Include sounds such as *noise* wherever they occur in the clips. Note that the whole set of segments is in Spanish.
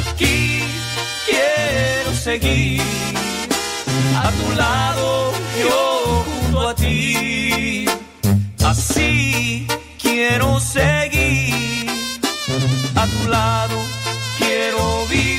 aquí quiero seguir a tu lado, yo junto a ti. Así quiero seguir a tu lado, quiero vivir.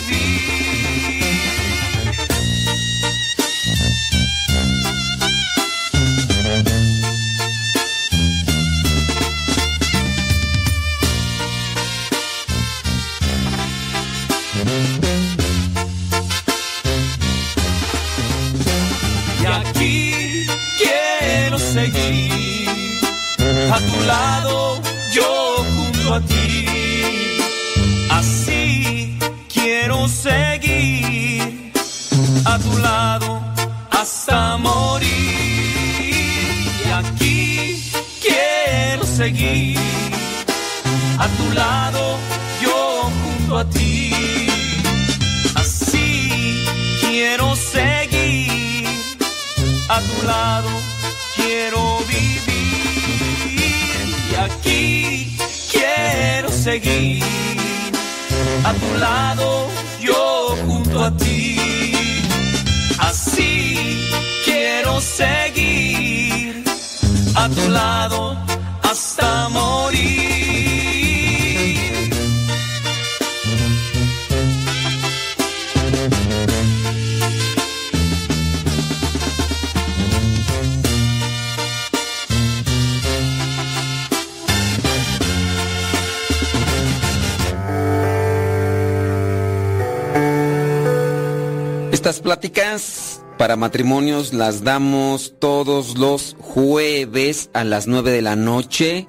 Lado, yo junto a ti. Así quiero seguir a tu lado hasta morir. Y aquí quiero seguir a tu lado, yo junto a ti. Así quiero seguir a tu lado, a tu lado, yo junto a ti. Así quiero seguir a tu lado hasta morir. Pláticas para matrimonios las damos todos los jueves a las 9 de la noche,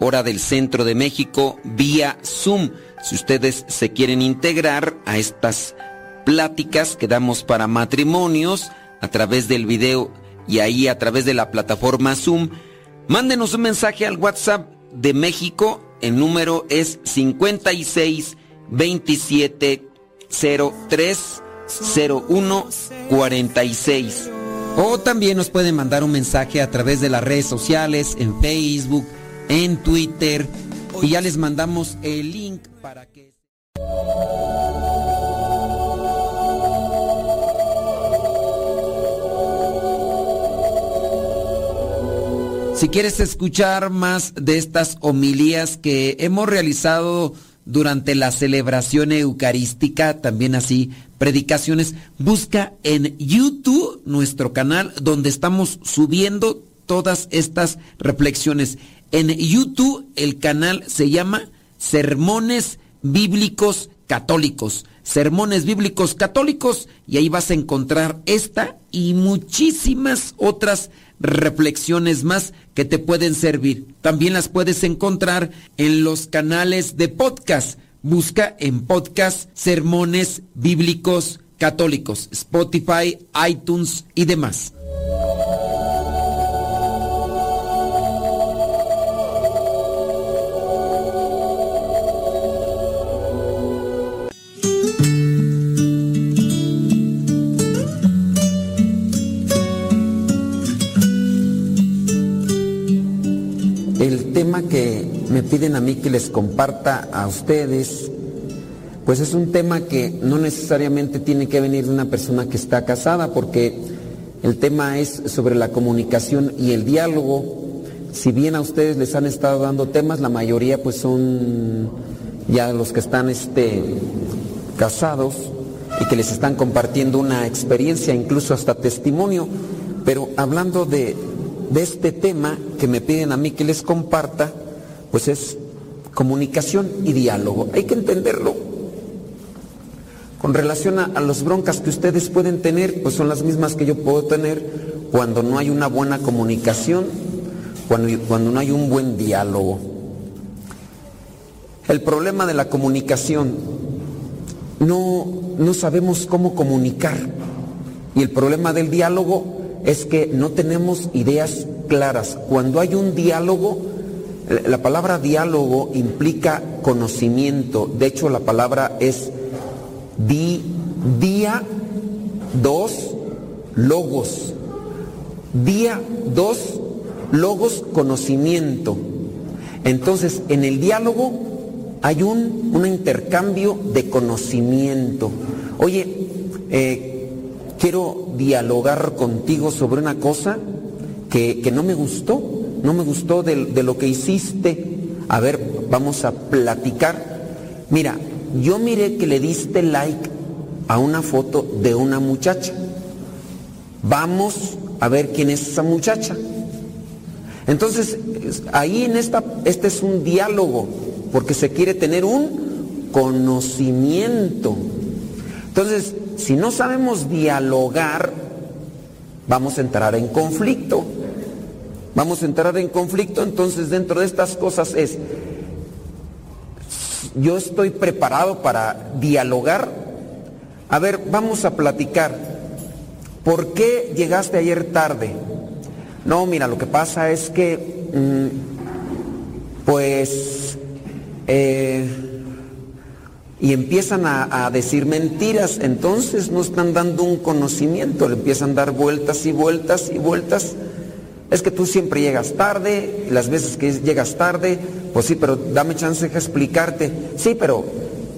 hora del centro de México, vía Zoom. Si ustedes se quieren integrar a estas pláticas que damos para matrimonios a través del video y ahí a través de la plataforma Zoom, mándenos un mensaje al WhatsApp de México. El número es 56 27 03 0146. O también nos pueden mandar un mensaje a través de las redes sociales, en Facebook, en Twitter. Y ya les mandamos el link para que... Si quieres escuchar más de estas homilías que hemos realizado durante la celebración eucarística, también así predicaciones, busca en YouTube nuestro canal donde estamos subiendo todas estas reflexiones. En YouTube el canal se llama Sermones Bíblicos Católicos. Sermones Bíblicos Católicos y ahí vas a encontrar esta y muchísimas otras reflexiones más que te pueden servir. También las puedes encontrar en los canales de podcast. Busca en podcast Sermones Bíblicos Católicos, Spotify, iTunes y demás. Me piden a mí que les comparta a ustedes, pues es un tema que no necesariamente tiene que venir de una persona que está casada, porque el tema es sobre la comunicación y el diálogo. Si bien a ustedes les han estado dando temas, la mayoría pues son ya los que están este, casados, y que les están compartiendo una experiencia, incluso hasta testimonio. Pero hablando de, de este tema que me piden a mí que les comparta, pues es comunicación y diálogo. Hay que entenderlo. Con relación a, las broncas que ustedes pueden tener, pues son las mismas que yo puedo tener cuando no hay una buena comunicación, cuando, cuando no hay un buen diálogo. El problema de la comunicación, no, no sabemos cómo comunicar. Y el problema del diálogo es que no tenemos ideas claras. Cuando hay un diálogo, la palabra diálogo implica conocimiento. De hecho, la palabra es Di, día, dos, logos. Día, dos, logos, conocimiento. Entonces, en el diálogo hay un, un intercambio de conocimiento. Oye, eh, quiero dialogar contigo sobre una cosa que, que no me gustó, no me gustó de, lo que hiciste. A ver, vamos a platicar. Mira, yo miré que le diste like a una foto de una muchacha. Vamos a ver quién es esa muchacha. Entonces, ahí en esta, este es un diálogo, porque se quiere tener un conocimiento. Entonces, si no sabemos dialogar, vamos a entrar en conflicto. Vamos a entrar en conflicto, entonces dentro de estas cosas es, yo estoy preparado para dialogar. A ver, vamos a platicar. ¿Por qué llegaste ayer tarde? No, mira, lo que pasa es que, mm, pues, eh, y empiezan a, a, decir mentiras, entonces no están dando un conocimiento, le empiezan a dar vueltas y vueltas y vueltas. Es que tú siempre llegas tarde, las veces que llegas tarde, pues sí, pero dame chance de explicarte. Sí, pero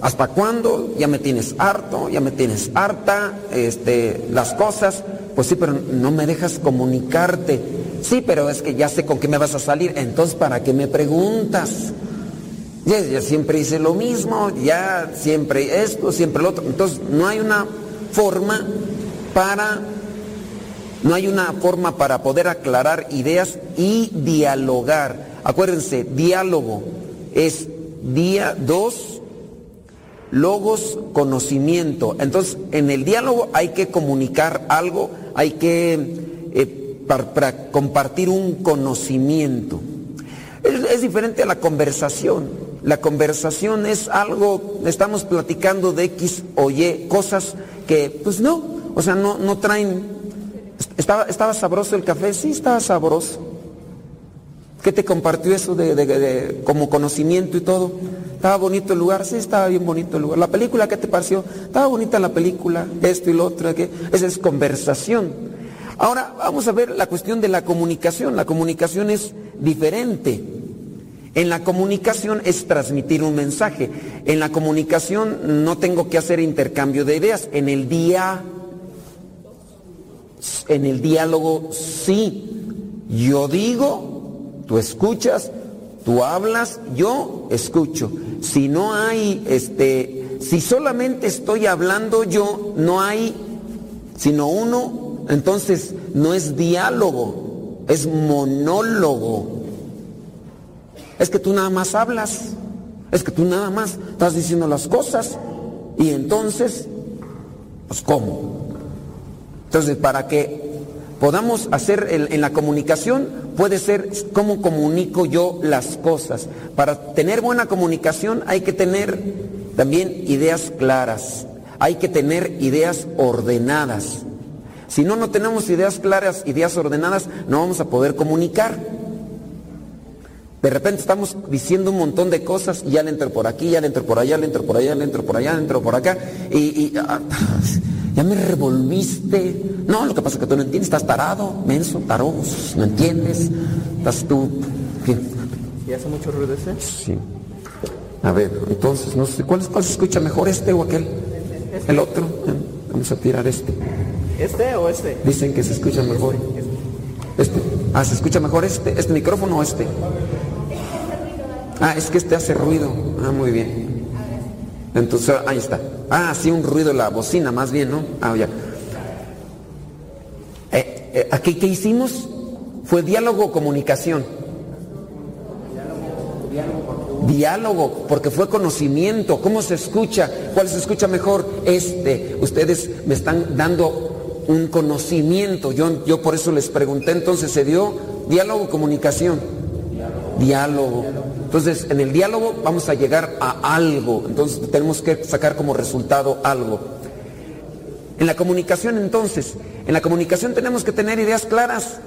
¿hasta cuándo? Ya me tienes harto, ya me tienes harta, este, las cosas. Pues sí, pero no me dejas comunicarte. Sí, pero es que ya sé con qué me vas a salir. Entonces, ¿para qué me preguntas? Ya, ya siempre hice lo mismo, ya siempre esto, siempre lo otro. Entonces, no hay una forma para no hay una forma para poder aclarar ideas y dialogar. Acuérdense, diálogo es día dos, logos, conocimiento. Entonces, en el diálogo hay que comunicar algo, hay que eh, compartir un conocimiento. Es, es diferente a la conversación. La conversación es algo, estamos platicando de X o Y, cosas que, pues no, o sea, no, no traen. ¿Estaba, ¿Estaba sabroso el café? Sí, estaba sabroso. ¿Qué te compartió eso de, de, como conocimiento y todo? ¿Estaba bonito el lugar? Sí, estaba bien bonito el lugar. ¿La película qué te pareció? Estaba bonita la película, esto y lo otro. ¿qué? Esa es conversación. Ahora vamos a ver la cuestión de la comunicación. La comunicación es diferente. En la comunicación es transmitir un mensaje. En la comunicación no tengo que hacer intercambio de ideas. En el día, en el diálogo sí. Yo digo, Tú escuchas, tú hablas, yo escucho. Si no hay, este, si solamente estoy hablando yo, no hay sino uno, entonces no es diálogo, es monólogo. Es que tú nada más hablas, es que tú nada más estás diciendo las cosas y entonces, pues ¿cómo? Entonces, para que podamos hacer en la comunicación puede ser cómo comunico yo las cosas. Para tener buena comunicación hay que tener también ideas claras, hay que tener ideas ordenadas. Si no, no tenemos ideas claras, ideas ordenadas, no vamos a poder comunicar. De repente estamos diciendo un montón de cosas y ya le entro por aquí, ya le entro por allá, le entro por allá, le entro por allá, le entro por acá. Y, ah, *laughs* ya me revolviste. No, lo que pasa es que tú no entiendes, estás tarado, menso, taros, no entiendes. Estás tú. ¿qué? ¿Y hace mucho ruido ese? Sí. A ver, entonces, no sé, ¿cuál, cuál se escucha mejor, este o aquel? Este. El otro. Vamos a tirar este. ¿Este o este? Dicen que se escucha mejor. Este. Ah, ¿se escucha mejor este? ¿Este micrófono o este? Ah, es que este hace ruido. Ah, muy bien. Entonces, ahí está. Ah, sí, un ruido la bocina, más bien, ¿no? Ah, ya. Eh, eh, ¿Aquí qué hicimos? Fue diálogo o comunicación. Diálogo, porque fue conocimiento. ¿Cómo se escucha? ¿Cuál se escucha mejor? Este. Ustedes me están dando un conocimiento. Yo, yo por eso les pregunté, entonces se dio diálogo comunicación. Diálogo. Entonces, en el diálogo vamos a llegar a algo. Entonces, tenemos que sacar como resultado algo. En la comunicación, entonces, en la comunicación tenemos que tener ideas claras.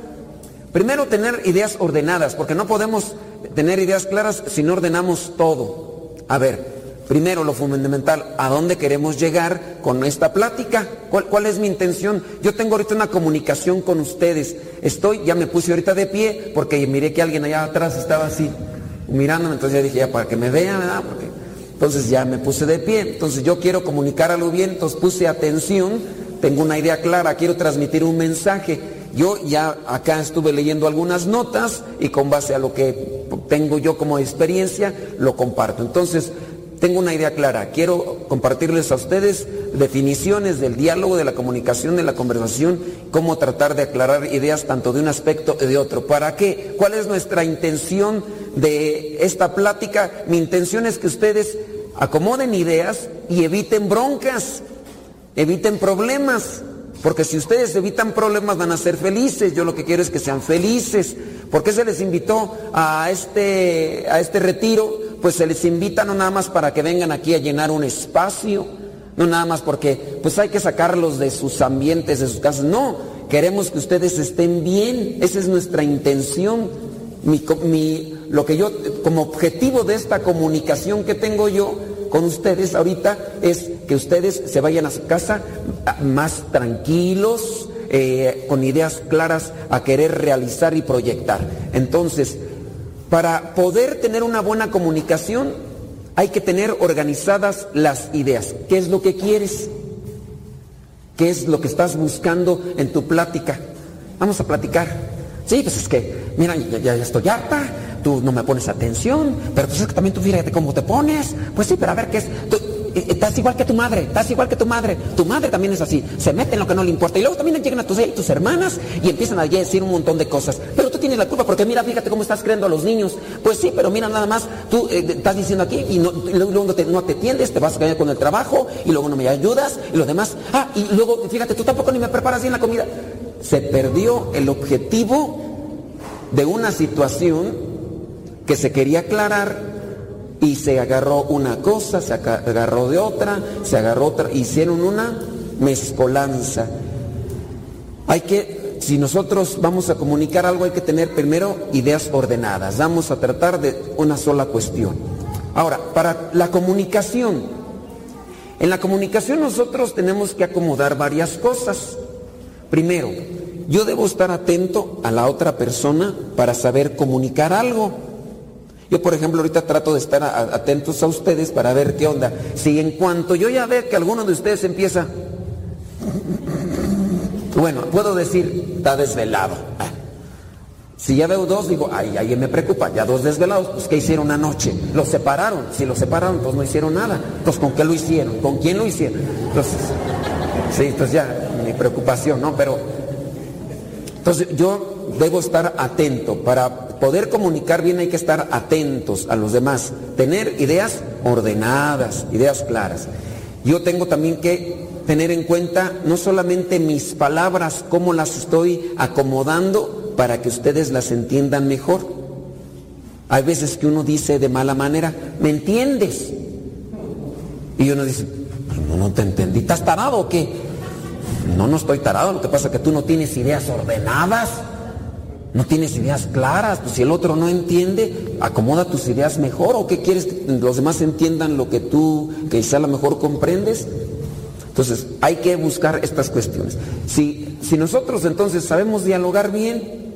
Primero, tener ideas ordenadas, porque no podemos tener ideas claras si no ordenamos todo. A ver, primero lo fundamental, ¿a dónde queremos llegar con esta plática? ¿Cuál, ¿Cuál, es mi intención? Yo tengo ahorita una comunicación con ustedes. Estoy, ya me puse ahorita de pie, porque miré que alguien allá atrás estaba así mirándome, entonces ya dije, ya para que me vean, ¿verdad? Porque, entonces ya me puse de pie, entonces yo quiero comunicar algo bien, entonces puse atención, tengo una idea clara, quiero transmitir un mensaje. Yo ya acá estuve leyendo algunas notas y con base a lo que tengo yo como experiencia, lo comparto. Entonces, tengo una idea clara, quiero compartirles a ustedes definiciones del diálogo, de la comunicación, de la conversación, cómo tratar de aclarar ideas tanto de un aspecto y de otro. ¿Para qué? ¿Cuál es nuestra intención de esta plática? Mi intención es que ustedes acomoden ideas y eviten broncas, eviten problemas. Porque si ustedes evitan problemas van a ser felices. Yo lo que quiero es que sean felices. ¿Por qué se les invitó a este, a este retiro? Pues se les invita no nada más para que vengan aquí a llenar un espacio, no nada más porque pues hay que sacarlos de sus ambientes, de sus casas. No, queremos que ustedes estén bien. Esa es nuestra intención. Mi, mi, lo que yo, como objetivo de esta comunicación que tengo yo con ustedes ahorita es que ustedes se vayan a su casa más tranquilos, eh, con ideas claras a querer realizar y proyectar. Entonces, para poder tener una buena comunicación, hay que tener organizadas las ideas. ¿Qué es lo que quieres? ¿Qué es lo que estás buscando en tu plática? Vamos a platicar. Sí, pues es que, mira, ya, ya estoy harta, tú no me pones atención, pero pues es que también tú fíjate cómo te pones. Pues sí, pero a ver qué es. Tú, estás igual que tu madre, estás igual que tu madre. Tu madre también es así, se mete en lo que no le importa. Y luego también llegan a tus, hermanas y empiezan a decir un montón de cosas. Pero tú tienes la culpa porque mira, fíjate cómo estás creando a los niños. Pues sí, pero mira nada más, tú eh, estás diciendo aquí y, no, luego no te, no te atiendes, te vas a caer con el trabajo y luego no me ayudas y lo demás. Ah, y luego fíjate, tú tampoco ni me preparas bien la comida. Se perdió el objetivo de una situación que se quería aclarar y se agarró una cosa, se agarró de otra, se agarró otra, hicieron una mezcolanza. Hay que, si nosotros vamos a comunicar algo, hay que tener primero ideas ordenadas. Vamos a tratar de una sola cuestión. Ahora, para la comunicación, en la comunicación nosotros tenemos que acomodar varias cosas. Primero, yo debo estar atento a la otra persona para saber comunicar algo. Yo, por ejemplo, ahorita trato de estar atentos a ustedes para ver qué onda. Si en cuanto yo ya veo que alguno de ustedes empieza, bueno, puedo decir, está desvelado. Ah. Si ya veo dos, digo, ay, ahí me preocupa, ya dos desvelados, pues ¿qué hicieron anoche? Los separaron, si los separaron, pues no hicieron nada. Entonces, ¿con qué lo hicieron? ¿Con quién lo hicieron? Entonces, sí, entonces ya, mi preocupación, ¿no? Pero, entonces yo debo estar atento para poder comunicar bien hay que estar atentos a los demás, tener ideas ordenadas, ideas claras. Yo tengo también que tener en cuenta no solamente mis palabras, cómo las estoy acomodando para que ustedes las entiendan mejor. Hay veces que uno dice de mala manera, ¿me entiendes? Y uno dice, no, no te entendí, ¿estás tarado o qué? No, no estoy tarado, lo que pasa es que tú no tienes ideas ordenadas. No tienes ideas claras, pues si el otro no entiende, acomoda tus ideas mejor o qué quieres que los demás entiendan lo que tú quizá a lo mejor comprendes. Entonces, hay que buscar estas cuestiones. Si, si nosotros entonces sabemos dialogar bien,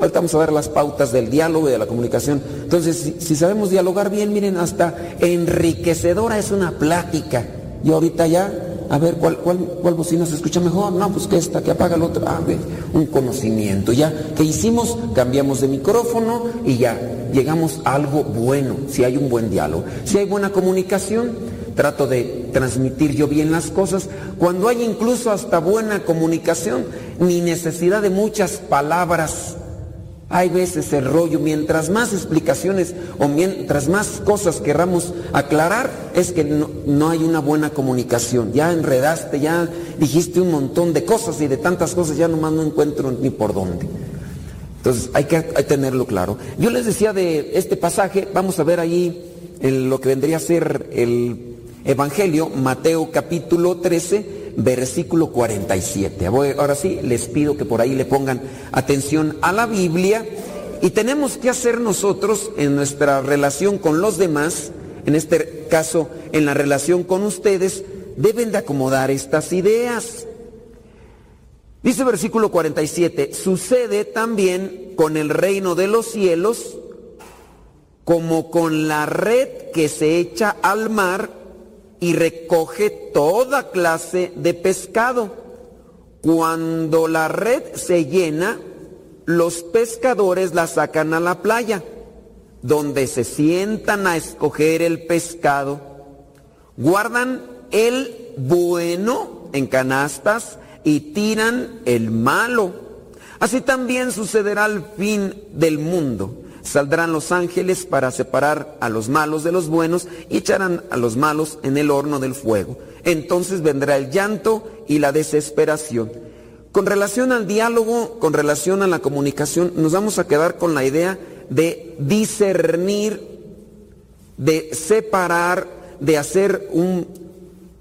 ahorita vamos a ver las pautas del diálogo y de la comunicación. Entonces, si, si sabemos dialogar bien, miren, hasta enriquecedora es una plática. Yo ahorita ya a ver, ¿cuál, cuál, cuál bocina se escucha mejor? No, pues que esta, que apaga la otra. A ver, un conocimiento. Ya, ¿qué hicimos? Cambiamos de micrófono y ya, llegamos a algo bueno, si hay un buen diálogo. Si hay buena comunicación, trato de transmitir yo bien las cosas, cuando hay incluso hasta buena comunicación, ni necesidad de muchas palabras. Hay veces el rollo, mientras más explicaciones o mientras más cosas querramos aclarar, es que no, hay una buena comunicación. Ya enredaste, ya dijiste un montón de cosas y de tantas cosas ya nomás no encuentro ni por dónde. Entonces hay que, hay tenerlo claro. Yo les decía de este pasaje, vamos a ver ahí lo que vendría a ser el Evangelio, Mateo capítulo 13, versículo 47. Ahora sí, les pido que por ahí le pongan atención a la Biblia y tenemos que hacer nosotros en nuestra relación con los demás, en este caso en la relación con ustedes, deben de acomodar estas ideas. Dice versículo 47, sucede también con el reino de los cielos como con la red que se echa al mar y recoge toda clase de pescado. Cuando la red se llena, los pescadores la sacan a la playa, donde se sientan a escoger el pescado. Guardan el bueno en canastas y tiran el malo. Así también sucederá al fin del mundo. Saldrán los ángeles para separar a los malos de los buenos y echarán a los malos en el horno del fuego. Entonces vendrá el llanto y la desesperación. Con relación al diálogo, con relación a la comunicación, nos vamos a quedar con la idea de discernir, de separar, de hacer un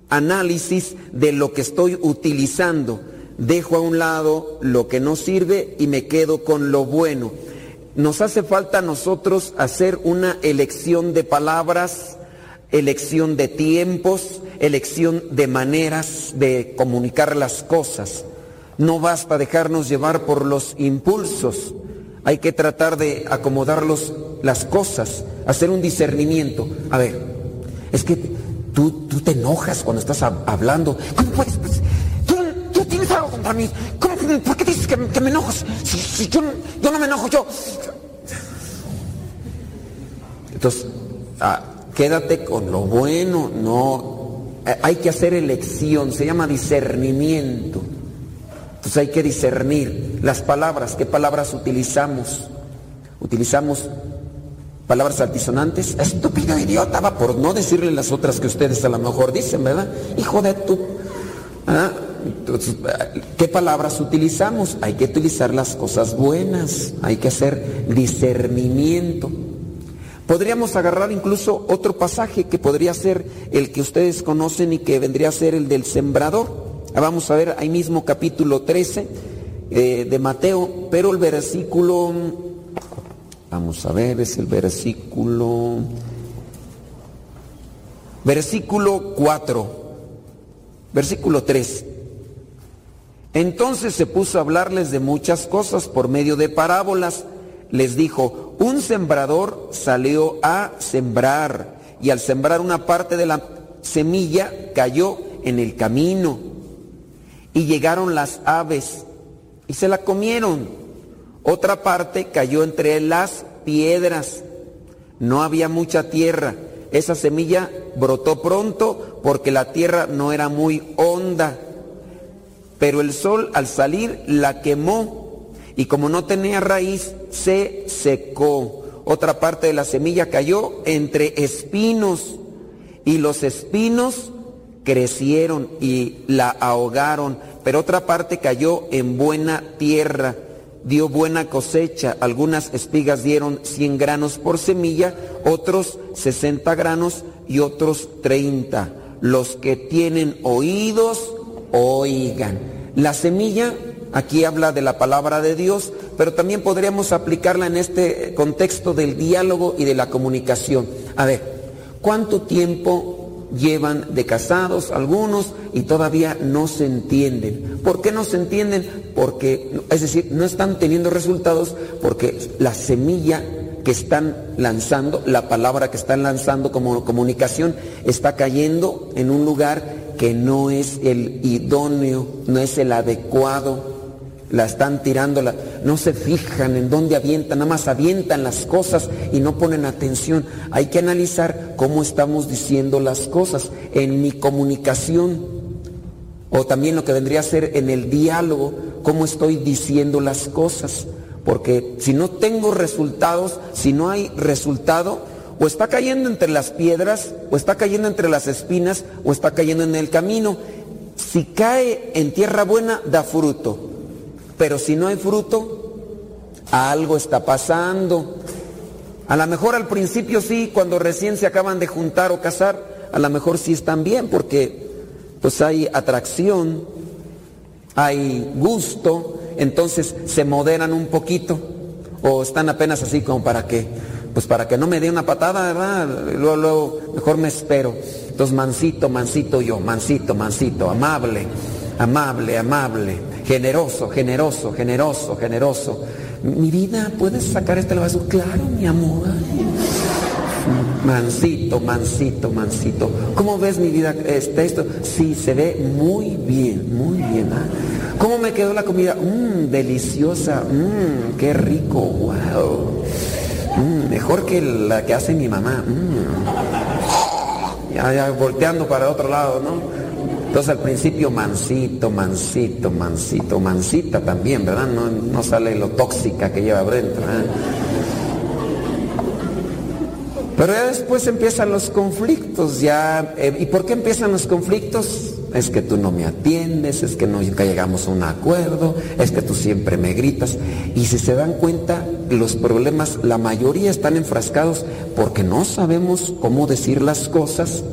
análisis de lo que estoy utilizando. Dejo a un lado lo que no sirve y me quedo con lo bueno nos hace falta a nosotros hacer una elección de palabras, elección de tiempos, elección de maneras de comunicar las cosas. No basta dejarnos llevar por los impulsos, hay que tratar de acomodar las cosas, hacer un discernimiento. A ver, es que tú, tú te enojas cuando estás hablando. ¿Cómo puedes? Pues, tú, tienes algo contra mí. ¿Por qué dices que, me enojo? Si, yo, yo no me enojo, yo... Entonces, ah, quédate con lo bueno, no. Eh, hay que hacer elección, se llama discernimiento. Entonces hay que discernir las palabras, qué palabras utilizamos. Utilizamos palabras altisonantes. Estúpido idiota, va por no decirle las otras que ustedes a lo mejor dicen, ¿verdad? Hijo de tu. ¿Ah? ¿Qué palabras utilizamos? Hay que utilizar las cosas buenas, hay que hacer discernimiento. Podríamos agarrar incluso otro pasaje que podría ser el que ustedes conocen y que vendría a ser el del sembrador. Vamos a ver ahí mismo capítulo 13 eh, de Mateo, pero el versículo, vamos a ver, es el versículo, versículo 4, versículo 3. Entonces se puso a hablarles de muchas cosas por medio de parábolas les dijo, un sembrador salió a sembrar y al sembrar una parte de la semilla cayó en el camino y llegaron las aves y se la comieron. Otra parte cayó entre las piedras. No había mucha tierra. Esa semilla brotó pronto porque la tierra no era muy honda. Pero el sol al salir la quemó. Y como no tenía raíz, se secó. Otra parte de la semilla cayó entre espinos. Y los espinos crecieron y la ahogaron, pero otra parte cayó en buena tierra, dio buena cosecha, algunas espigas dieron 100 granos por semilla, otros 60 granos y otros 30. Los que tienen oídos, oigan. La semilla aquí habla de la palabra de Dios, pero también podríamos aplicarla en este contexto del diálogo y de la comunicación. A ver, ¿cuánto tiempo llevan de casados algunos y todavía no se entienden? ¿Por qué no se entienden? Porque, es decir, no están teniendo resultados porque la semilla que están lanzando, la palabra que están lanzando como comunicación, está cayendo en un lugar que no es el idóneo, no es el adecuado la están tirando, no se fijan en dónde avientan, nada más avientan las cosas y no ponen atención. Hay que analizar cómo estamos diciendo las cosas en mi comunicación o también lo que vendría a ser en el diálogo, cómo estoy diciendo las cosas. Porque si no tengo resultados, si no hay resultado, o está cayendo entre las piedras, o está cayendo entre las espinas, o está cayendo en el camino. Si cae en tierra buena, da fruto. Pero si no hay fruto, algo está pasando. A lo mejor al principio sí, cuando recién se acaban de juntar o casar, a lo mejor sí están bien, porque pues hay atracción, hay gusto, entonces se moderan un poquito, o están apenas así como para que pues para que no me dé una patada, ¿verdad? Luego, luego, mejor me espero. Entonces, mansito, mansito yo, mansito, mansito, amable, amable, amable, generoso, generoso, generoso, generoso. Mi vida, ¿puedes sacar este vaso? Claro, mi amor. Mansito, mansito, mansito. ¿Cómo ves mi vida? Este, esto, sí, se ve muy bien, muy bien. ¿ah? ¿Cómo me quedó la comida? Mmm, deliciosa, mmm, qué rico, wow. Mm, mejor que la que hace mi mamá. Mm. Ya, ya volteando para otro lado, ¿no? Entonces al principio mansito, mansito, mansito, mansita también, ¿verdad? No, sale lo tóxica que lleva dentro. ¿eh? Pero ya después empiezan los conflictos, ya. Eh, ¿Y por qué empiezan los conflictos? Es que tú no me atiendes, es que nunca llegamos a un acuerdo, es que tú siempre me gritas. Y si se dan cuenta, los problemas, la mayoría están enfrascados porque no sabemos cómo decir las cosas,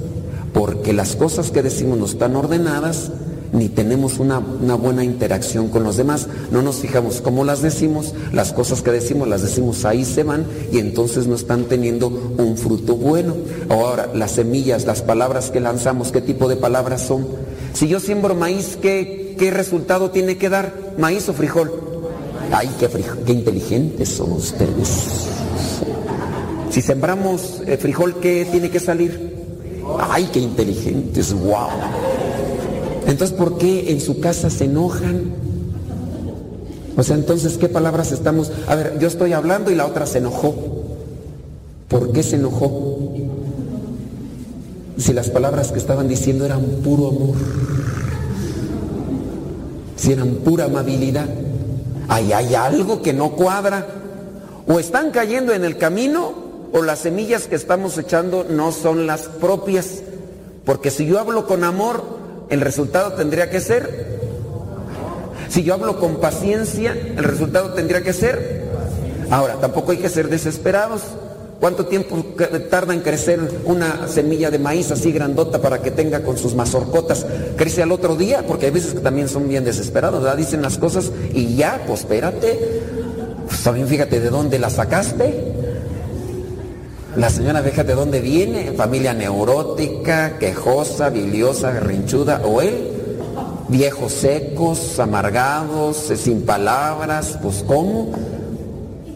porque las cosas que decimos no están ordenadas, ni tenemos una, buena interacción con los demás. No nos fijamos cómo las decimos, las cosas que decimos las decimos ahí se van y entonces no están teniendo un fruto bueno. Ahora, las semillas, las palabras que lanzamos, ¿qué tipo de palabras son? Si yo siembro maíz, ¿qué, qué resultado tiene que dar? ¿Maíz o frijol? Ay, qué, qué inteligentes son ustedes. Si sembramos eh, frijol, ¿qué tiene que salir? Ay, qué inteligentes, wow. Entonces, ¿por qué en su casa se enojan? O sea, entonces, ¿qué palabras estamos? A ver, yo estoy hablando y la otra se enojó. ¿Por qué se enojó? Si las palabras que estaban diciendo eran puro amor, si eran pura amabilidad, ahí hay algo que no cuadra. O están cayendo en el camino o las semillas que estamos echando no son las propias. Porque si yo hablo con amor, el resultado tendría que ser, si yo hablo con paciencia, el resultado tendría que ser. Ahora, tampoco hay que ser desesperados. ¿Cuánto tiempo tarda en crecer una semilla de maíz así grandota para que tenga con sus mazorcotas? ¿Crece al otro día? Porque hay veces que también son bien desesperados. Dicen las cosas y ya, pues espérate. Pues también fíjate de dónde la sacaste. La señora deja de dónde viene, familia neurótica, quejosa, biliosa, rinchuda, o él, viejos secos, amargados, sin palabras, pues ¿cómo?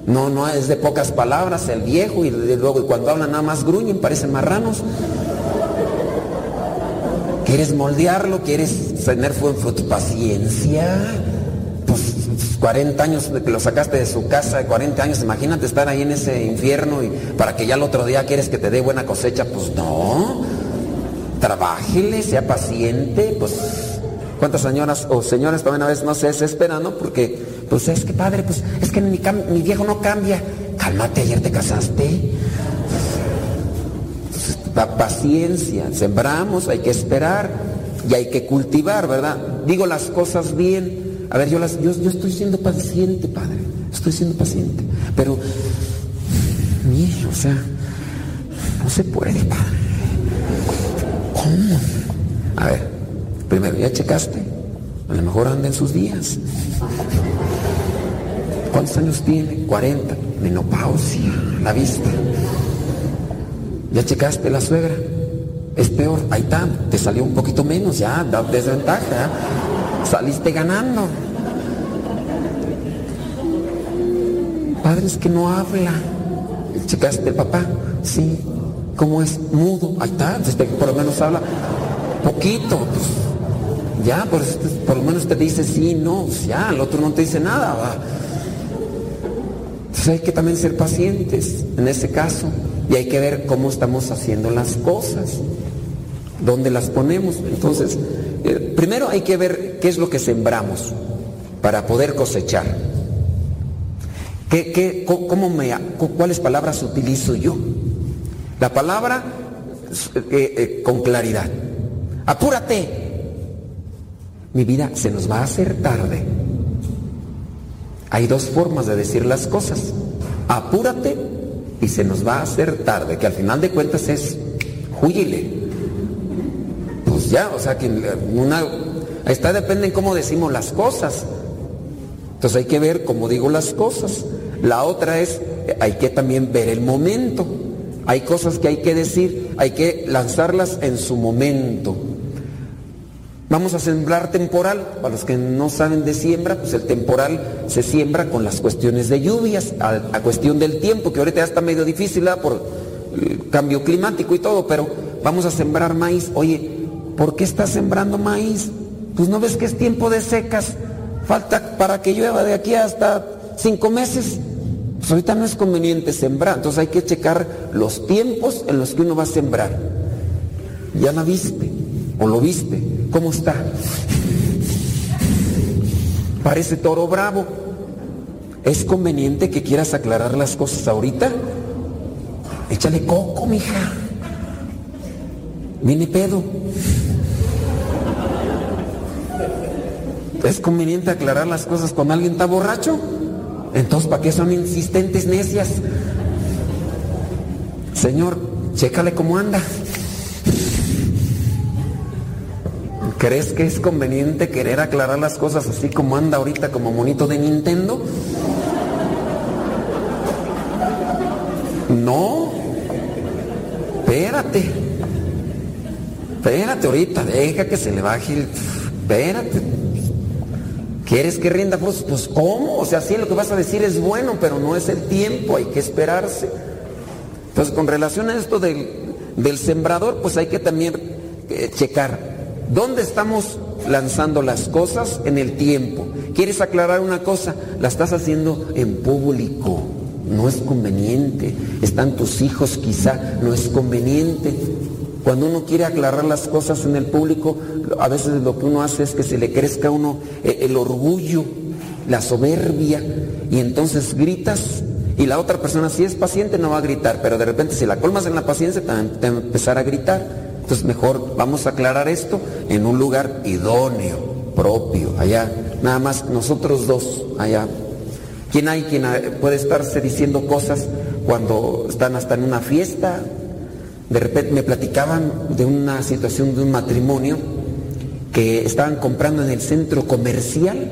No, no es de pocas palabras el viejo y luego cuando hablan nada más gruñen, parecen marranos. ¿Quieres moldearlo? ¿Quieres tener? Paciencia. 40 años de que lo sacaste de su casa, 40 años, imagínate estar ahí en ese infierno y para que ya el otro día quieres que te dé buena cosecha, pues no. Trabájele, sea paciente, pues cuántas señoras o señores también a veces no se desesperan, ¿no? Porque, pues es que padre, pues es que mi, mi viejo no cambia. Cálmate, ayer te casaste. la paciencia, sembramos, hay que esperar y hay que cultivar, ¿verdad? Digo las cosas bien a ver, yo, las, yo, estoy siendo paciente, Padre. Estoy siendo paciente. Pero, mi o sea, no se puede, Padre. ¿Cómo? A ver, primero, ¿ya checaste? A lo mejor anda en sus días. ¿Cuántos años tiene? 40. Menopausia, la vista. ¿Ya checaste la suegra? Es peor, ahí está, te salió un poquito menos, ya, da desventaja saliste ganando. Padre, es que no habla. ¿Checaste el papá? Sí. ¿Cómo es? Mudo. Ahí está, por lo menos habla poquito. Pues, ya, por, por, lo menos te dice sí, no, pues ya, el otro no te dice nada. Entonces hay que también ser pacientes en ese caso y hay que ver cómo estamos haciendo las cosas, dónde las ponemos. Entonces, primero hay que ver qué es lo que sembramos para poder cosechar. ¿Qué, cómo me, ¿Cuáles palabras utilizo yo? La palabra eh, eh, con claridad. Apúrate. Mi vida se nos va a hacer tarde. Hay dos formas de decir las cosas. Apúrate y se nos va a hacer tarde, que al final de cuentas es huyile. Ya, o sea que una está depende en cómo decimos las cosas. Entonces hay que ver cómo digo las cosas. La otra es hay que también ver el momento. Hay cosas que hay que decir, hay que lanzarlas en su momento. Vamos a sembrar temporal. Para los que no saben de siembra, pues el temporal se siembra con las cuestiones de lluvias, a, cuestión del tiempo, que ahorita ya está medio difícil por el cambio climático y todo, pero vamos a sembrar maíz. Oye, ¿por qué estás sembrando maíz? Pues no ves que es tiempo de secas. Falta para que llueva de aquí hasta cinco meses. Pues ahorita no es conveniente sembrar. Entonces hay que checar los tiempos en los que uno va a sembrar. Ya la viste o lo viste. ¿Cómo está? Parece toro bravo. ¿Es conveniente que quieras aclarar las cosas ahorita? Échale coco, mija. Viene pedo. ¿Es conveniente aclarar las cosas cuando alguien está borracho? Entonces, ¿para qué son insistentes necias? Señor, chécale cómo anda. ¿Crees que es conveniente querer aclarar las cosas así como anda ahorita como monito de Nintendo? No. Espérate. Espérate ahorita, deja que se le baje el... Espérate. ¿Quieres que rinda Pues, pues ¿cómo? O sea, sí lo que vas a decir es bueno, pero no es el tiempo, hay que esperarse. Entonces, con relación a esto del, del sembrador, pues hay que también eh, checar ¿Dónde estamos lanzando las cosas? En el tiempo. ¿Quieres aclarar una cosa? La estás haciendo en público. No es conveniente. Están tus hijos quizá. No es conveniente. Cuando uno quiere aclarar las cosas en el público, a veces lo que uno hace es que se le crezca a uno eh, el orgullo, la soberbia, y entonces gritas y la otra persona si es paciente no va a gritar, pero de repente si la colmas en la paciencia te va a empezar a gritar. Entonces mejor vamos a aclarar esto en un lugar idóneo, propio, allá, nada más nosotros dos, allá. ¿Quién hay quien puede estarse diciendo cosas cuando están hasta en una fiesta? De repente me platicaban de una situación de un matrimonio que estaban comprando en el centro comercial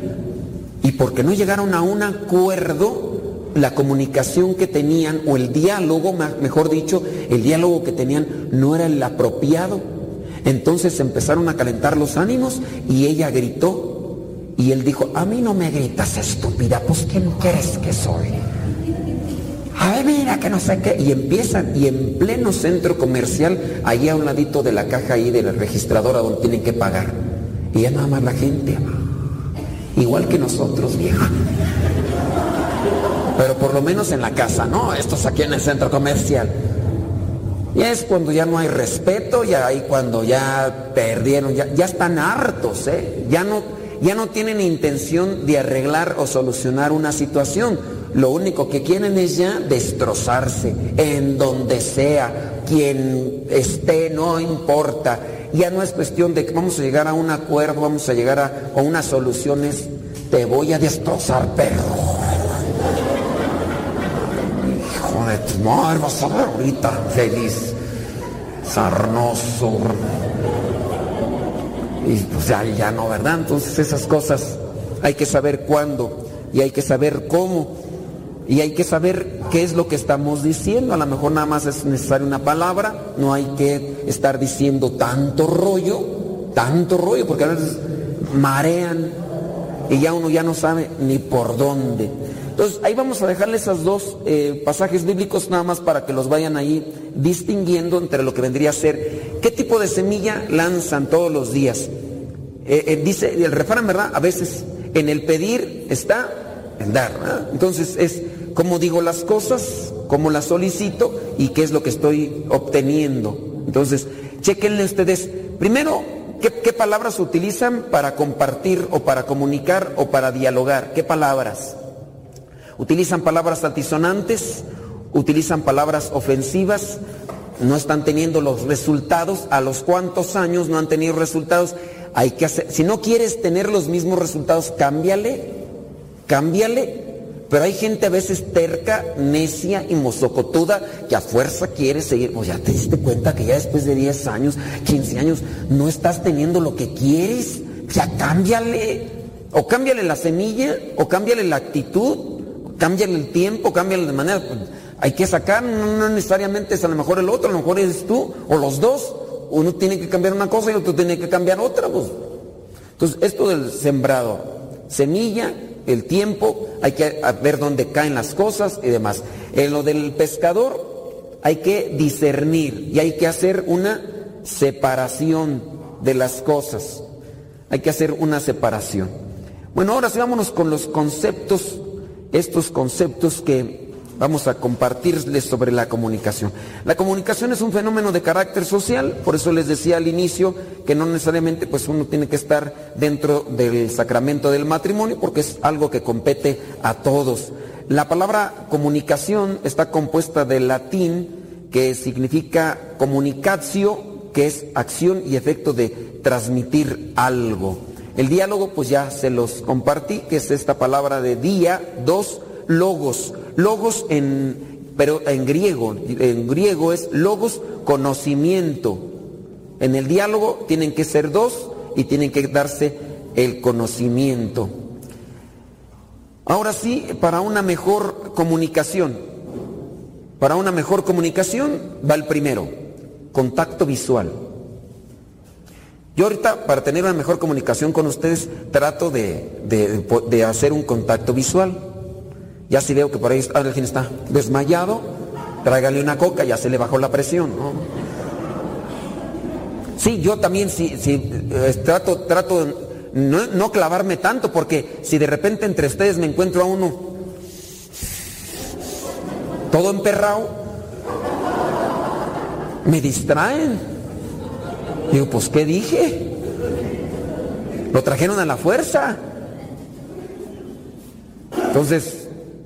y porque no llegaron a un acuerdo, la comunicación que tenían, o el diálogo, mejor dicho, el diálogo que tenían no era el apropiado. Entonces empezaron a calentar los ánimos y ella gritó. Y él dijo, a mí no me gritas estúpida, pues ¿quién crees que soy? A ver, mira que no sé qué. Y empiezan, y en pleno centro comercial, ahí a un ladito de la caja ahí de la registradora donde tienen que pagar. Y ya nada más la gente, igual que nosotros, vieja pero por lo menos en la casa, ¿no? Estos aquí en el centro comercial. Y es cuando ya no hay respeto, ya hay cuando ya perdieron, ya, ya están hartos, ¿eh? Ya no, ya no tienen intención de arreglar o solucionar una situación. Lo único que quieren es ya destrozarse en donde sea, quien esté, no importa. Ya no es cuestión de que vamos a llegar a un acuerdo, vamos a llegar a, a unas soluciones. Te voy a destrozar, perro no, vas a ver ahorita feliz, sarnoso. Y pues ya, ya no, ¿verdad? Entonces esas cosas hay que saber cuándo y hay que saber cómo y hay que saber qué es lo que estamos diciendo. A lo mejor nada más es necesaria una palabra, no hay que estar diciendo tanto rollo, tanto rollo, porque a veces marean y ya uno ya no sabe ni por dónde. Entonces, ahí vamos a dejarle esos dos eh, pasajes bíblicos nada más para que los vayan ahí distinguiendo entre lo que vendría a ser qué tipo de semilla lanzan todos los días. Eh, eh, dice el refrán, ¿verdad? A veces en el pedir está en dar. Entonces es cómo digo las cosas, cómo las solicito y qué es lo que estoy obteniendo. Entonces, chequenle ustedes, primero, ¿qué, qué palabras utilizan para compartir o para comunicar o para dialogar? ¿Qué palabras? ¿Utilizan palabras altisonantes? ¿Utilizan palabras ofensivas? no están teniendo los resultados, a los cuantos años no han tenido resultados, hay que si no quieres tener los mismos resultados, cámbiale, cámbiale. Pero hay gente a veces terca, necia y mozocotuda que a fuerza quiere seguir. Pues ya te diste cuenta que ya después de 10 años, 15 años, no estás teniendo lo que quieres. Ya cámbiale. O cámbiale la semilla, o cámbiale la actitud, cámbiale el tiempo, cámbiale de manera. Hay que sacar, no, necesariamente es a lo mejor el otro, a lo mejor eres tú o los dos. Uno tiene que cambiar una cosa y otro tiene que cambiar otra. Pues. Entonces, esto del sembrado, semilla, el tiempo, hay que ver dónde caen las cosas y demás. En lo del pescador hay que discernir y hay que hacer una separación de las cosas. Hay que hacer una separación. Bueno, ahora sí vámonos con los conceptos, estos conceptos que vamos a compartirles sobre la comunicación. La comunicación es un fenómeno de carácter social, por eso les decía al inicio que no necesariamente pues uno tiene que estar dentro del sacramento del matrimonio porque es algo que compete a todos. La palabra comunicación está compuesta del latín que significa comunicatio, que es acción y efecto de transmitir algo. El diálogo pues ya se los compartí, que es esta palabra de día, dos, logos. Logos en, pero en griego, en griego es logos conocimiento. En el diálogo tienen que ser dos y tienen que darse el conocimiento. Ahora sí, para una mejor comunicación, para una mejor comunicación va el primero, contacto visual. Yo ahorita, para tener una mejor comunicación con ustedes, trato de, de hacer un contacto visual. Ya si veo que por ahí alguien está desmayado, tráigale una coca, ya se le bajó la presión. ¿no? Sí, yo también sí, eh, trato, trato no, no clavarme tanto, porque si de repente entre ustedes me encuentro a uno todo emperrado, me distraen. Digo, pues ¿qué dije? Lo trajeron a la fuerza. Entonces,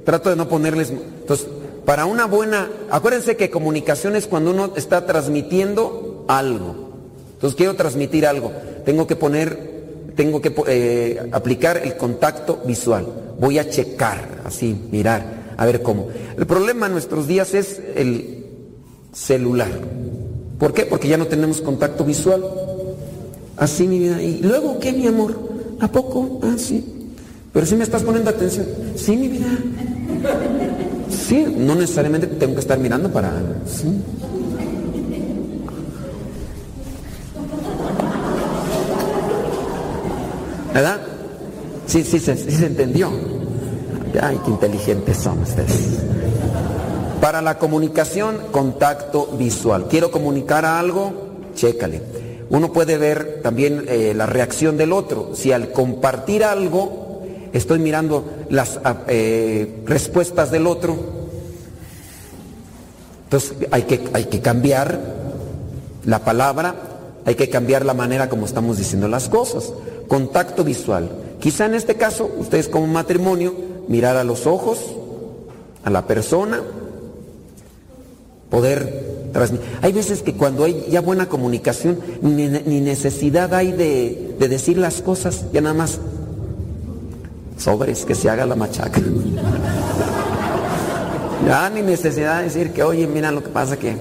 Trato de no ponerles... Entonces, para una buena... Acuérdense que comunicación es cuando uno está transmitiendo algo. Entonces, quiero transmitir algo. Tengo que poner... Tengo que eh, aplicar el contacto visual. Voy a checar, así, mirar, a ver cómo. El problema en nuestros días es el celular. ¿Por qué? Porque ya no tenemos contacto visual. Así, mi vida. ¿Y luego qué, mi amor? ¿A poco? Ah, sí. Pero si me estás poniendo atención. Sí, mi vida. Sí, no necesariamente tengo que estar mirando para... ¿sí? ¿Verdad? Sí, sí, sí, se entendió. Ay, qué inteligentes son ustedes. Para la comunicación, contacto visual. Quiero comunicar algo, chécale. Uno puede ver también eh, la reacción del otro. Si al compartir algo estoy mirando las ah, eh, respuestas del otro. Entonces hay que, hay que cambiar la palabra, hay que cambiar la manera como estamos diciendo las cosas. Contacto visual. Quizá en este caso, ustedes como matrimonio, mirar a los ojos, a la persona, poder transmitir. Hay veces que cuando hay ya buena comunicación, ni, necesidad hay de, de decir las cosas, ya nada más sobres, que se haga la machaca. Ya ni necesidad de decir que, oye, mira lo que pasa que,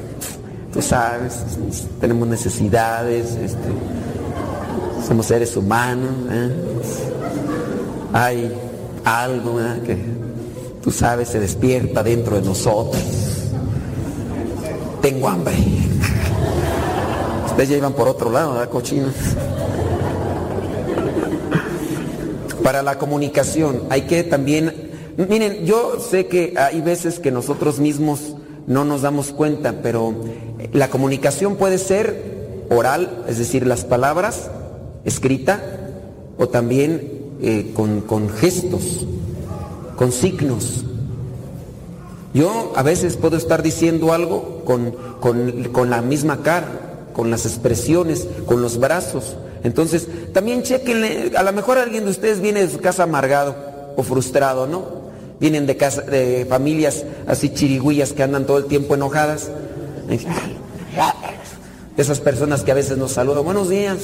tú sabes, tenemos necesidades, este, somos seres humanos, ¿eh? hay algo que, tú sabes, se despierta dentro de nosotros. Tengo hambre. Ustedes ya iban por otro lado, ¿verdad, cochinos? Para la comunicación. Hay que también, miren, yo sé que hay veces que nosotros mismos no nos damos cuenta, pero la comunicación puede ser oral, es decir, las palabras, escrita, o también eh, con, con gestos, con signos. Yo a veces puedo estar diciendo algo con, con, la misma cara, con las expresiones, con los brazos. Entonces, también chequenle, a lo mejor alguien de ustedes viene de su casa amargado o frustrado, ¿no? Vienen de, casa, de familias así chirigüillas que andan todo el tiempo enojadas. Esas personas que a veces nos saludan, buenos días.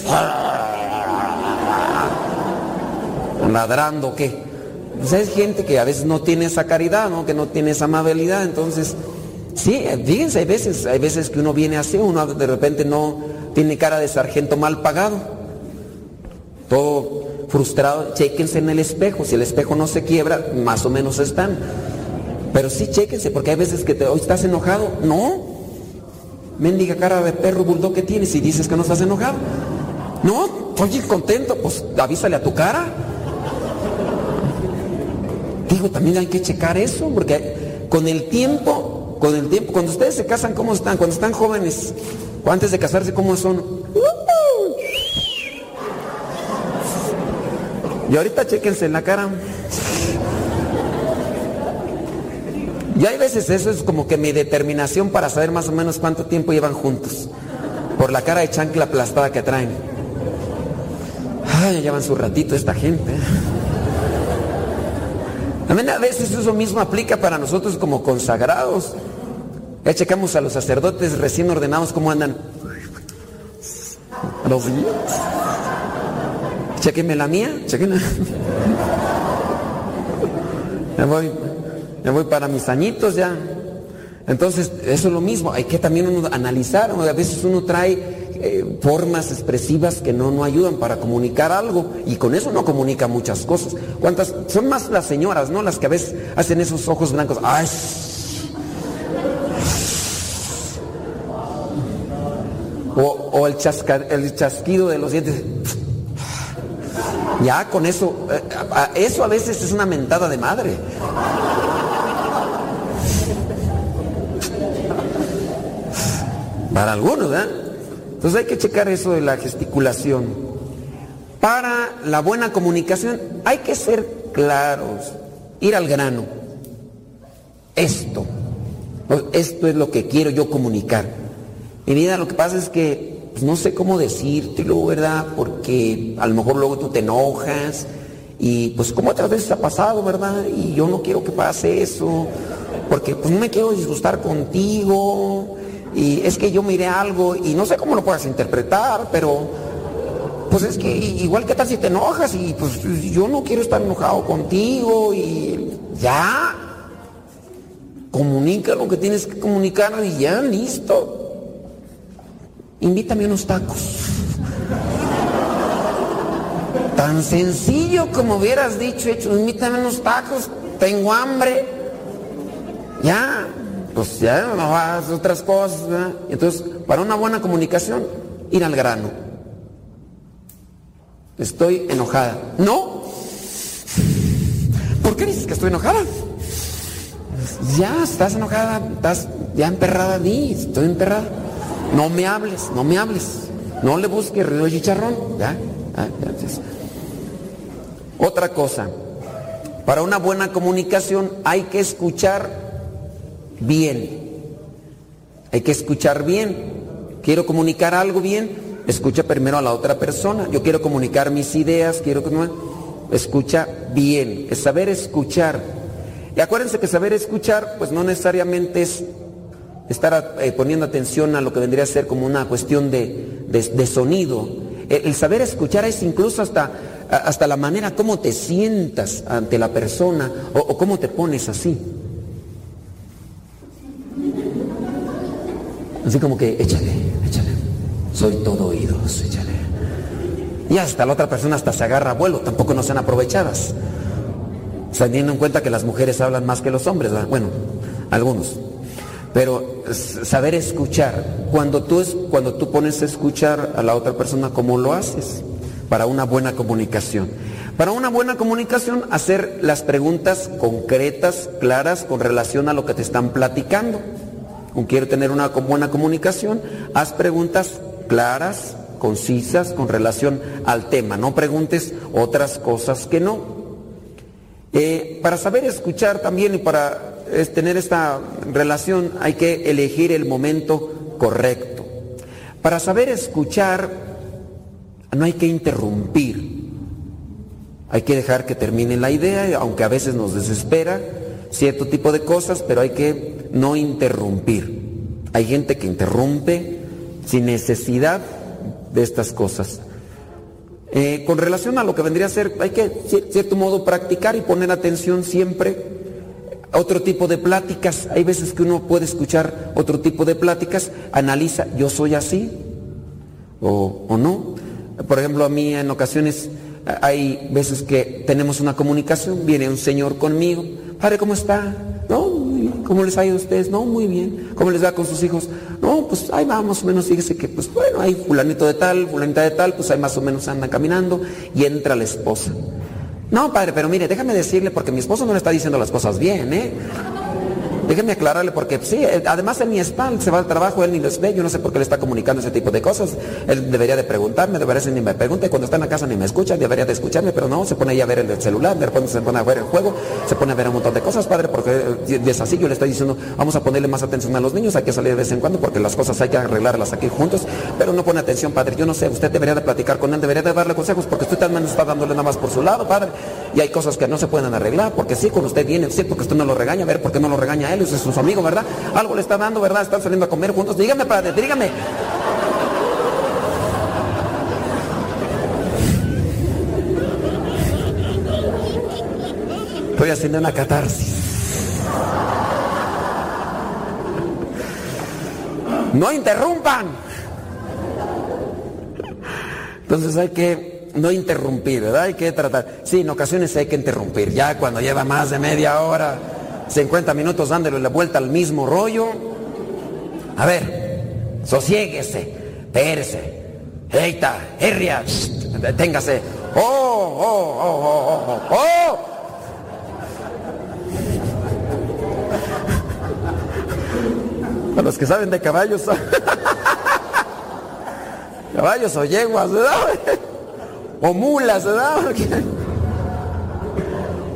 Ladrando, ¿qué? Pues hay gente que a veces no tiene esa caridad, ¿no? Que no tiene esa amabilidad. Entonces, sí, fíjense, hay veces, hay veces que uno viene así, uno de repente no tiene cara de sargento mal pagado. Todo frustrado, chequense en el espejo. Si el espejo no se quiebra, más o menos están. Pero sí, chequense, porque hay veces que te, hoy estás enojado. No. Mendiga cara de perro bulldog que tienes y dices que no estás enojado. No, oye, contento, pues avísale a tu cara. Digo, también hay que checar eso, porque con el tiempo, con el tiempo, cuando ustedes se casan, ¿cómo están? Cuando están jóvenes, o antes de casarse, ¿cómo son? Y ahorita chequense en la cara. Y hay veces eso es como que mi determinación para saber más o menos cuánto tiempo llevan juntos. Por la cara de chancla aplastada que traen. Ay, llevan su ratito esta gente. También a veces eso mismo aplica para nosotros como consagrados. Ya checamos a los sacerdotes recién ordenados cómo andan. Los días. Chequenme la mía, chequenme. Me voy, me voy para mis añitos ya. Entonces, eso es lo mismo, hay que también uno analizar, a veces uno trae eh, formas expresivas que no, no ayudan para comunicar algo y con eso no comunica muchas cosas. ¿Cuántas? Son más las señoras, ¿no? Las que a veces hacen esos ojos blancos. ¡Ay! O, el, el chasquido de los dientes. Ya con eso, eh, eso a veces es una mentada de madre. Para algunos, ¿eh? Entonces hay que checar eso de la gesticulación. Para la buena comunicación hay que ser claros, ir al grano. Esto, esto es lo que quiero yo comunicar. Mi vida lo que pasa es que no sé cómo decírtelo, ¿verdad? Porque a lo mejor luego tú te enojas y pues como otras veces ha pasado, ¿verdad? Y yo no quiero que pase eso, porque pues no me quiero disgustar contigo y es que yo miré algo y no sé cómo lo puedas interpretar, pero pues es que igual que tal si te enojas y pues yo no quiero estar enojado contigo y ya, comunica lo que tienes que comunicar y ya, listo. Invítame unos tacos. Tan sencillo como hubieras dicho, hecho, invítame unos tacos, tengo hambre. Ya, pues ya no vas otras cosas. Entonces, para una buena comunicación, ir al grano. Estoy enojada. No. ¿Por qué dices que estoy enojada? Ya estás enojada, estás ya emperrada, di, estoy emperrada. No me hables, no me hables. No le busques ruido chicharrón. ¿ya? Otra cosa, para una buena comunicación hay que escuchar bien. Hay que escuchar bien. Quiero comunicar algo bien, escucha primero a la otra persona. Yo quiero comunicar mis ideas, quiero que escucha bien. Es saber escuchar. Y acuérdense que saber escuchar, pues no necesariamente es estar eh, poniendo atención a lo que vendría a ser como una cuestión de, sonido. El, saber escuchar es incluso hasta, hasta la manera como te sientas ante la persona o, o cómo te pones así. Así como que, échale, échale. Soy todo oídos, échale. Y hasta la otra persona hasta se agarra a vuelo, tampoco no sean aprovechadas. Teniendo en cuenta que las mujeres hablan más que los hombres, bueno, algunos. Pero saber escuchar, cuando tú, cuando tú pones a escuchar a la otra persona, ¿cómo lo haces? Para una buena comunicación. Para una buena comunicación, hacer las preguntas concretas, claras, con relación a lo que te están platicando quiero tener una buena comunicación, haz preguntas claras, concisas, con relación al tema. No preguntes otras cosas que no. Eh, para saber escuchar también y para es tener esta relación hay que elegir el momento correcto. Para saber escuchar no hay que interrumpir. Hay que dejar que termine la idea, aunque a veces nos desespera cierto tipo de cosas, pero hay que no interrumpir. Hay gente que interrumpe sin necesidad de estas cosas. Eh, con relación a lo que vendría a ser, hay que, cierto modo, practicar y poner atención siempre. Otro tipo de pláticas, hay veces que uno puede escuchar otro tipo de pláticas, analiza, yo soy así o, o no. Por ejemplo, a mí en ocasiones hay veces que tenemos una comunicación, viene un señor conmigo, padre, ¿cómo está? No, ¿cómo les ha ido a ustedes? No, muy bien. ¿Cómo les va con sus hijos? No, pues ahí va más o menos, fíjese que, pues bueno, hay fulanito de tal, fulanita de tal, pues ahí más o menos andan caminando y entra la esposa. No, padre, pero mire, déjame decirle porque mi esposo no le está diciendo las cosas bien, ¿eh? Déjenme aclararle porque sí, eh, además en mi espalda se va al trabajo, él ni los ve, yo no sé por qué le está comunicando ese tipo de cosas. Él debería de preguntarme, debería de ni me pregunte, cuando está en la casa ni me escucha, debería de escucharme, pero no, se pone ahí a ver el celular, se pone a ver el juego, se pone a ver un montón de cosas, padre, porque eh, es así, yo le estoy diciendo, vamos a ponerle más atención a los niños, hay que salir de vez en cuando porque las cosas hay que arreglarlas aquí juntos, pero no pone atención, padre, yo no sé, usted debería de platicar con él, debería de darle consejos porque usted también está dándole nada más por su lado, padre, y hay cosas que no se pueden arreglar, porque sí, cuando usted viene, sí, porque usted no lo regaña, a ver, ¿por qué no lo regaña él? Usted es su amigo, ¿verdad? Algo le está dando, ¿verdad? Están saliendo a comer juntos. Dígame, padre, dígame. Estoy haciendo una catarsis. No interrumpan. Entonces hay que no interrumpir, ¿verdad? Hay que tratar. Sí, en ocasiones hay que interrumpir. Ya cuando lleva más de media hora 50 minutos dándole la vuelta al mismo rollo. A ver, sosiéguese, pérese, eita, herria, téngase. ¡Oh, oh, oh, oh, oh! oh. A los que saben de caballos, *laughs* caballos o yeguas, ¿verdad? O mulas, ¿verdad? *laughs*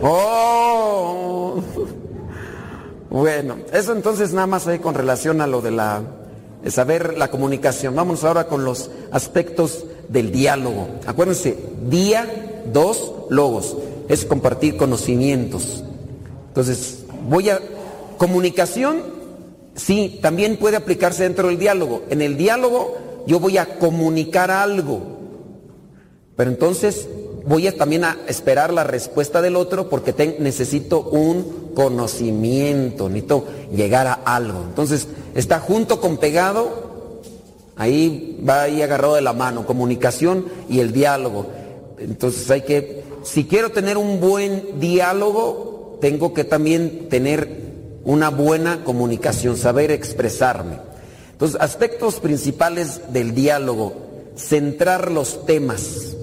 Oh. Bueno, eso entonces nada más ahí con relación a lo de la saber la comunicación. Vamos ahora con los aspectos del diálogo. Acuérdense, día, dos, logos. Es compartir conocimientos. Entonces, voy a... Comunicación, sí, también puede aplicarse dentro del diálogo. En el diálogo yo voy a comunicar algo. Pero entonces voy a también a esperar la respuesta del otro porque necesito un conocimiento, necesito llegar a algo. Entonces, está junto con pegado, ahí va ahí agarrado de la mano, comunicación y el diálogo. Entonces hay que, si quiero tener un buen diálogo, tengo que también tener una buena comunicación, saber expresarme. Entonces, aspectos principales del diálogo, centrar los temas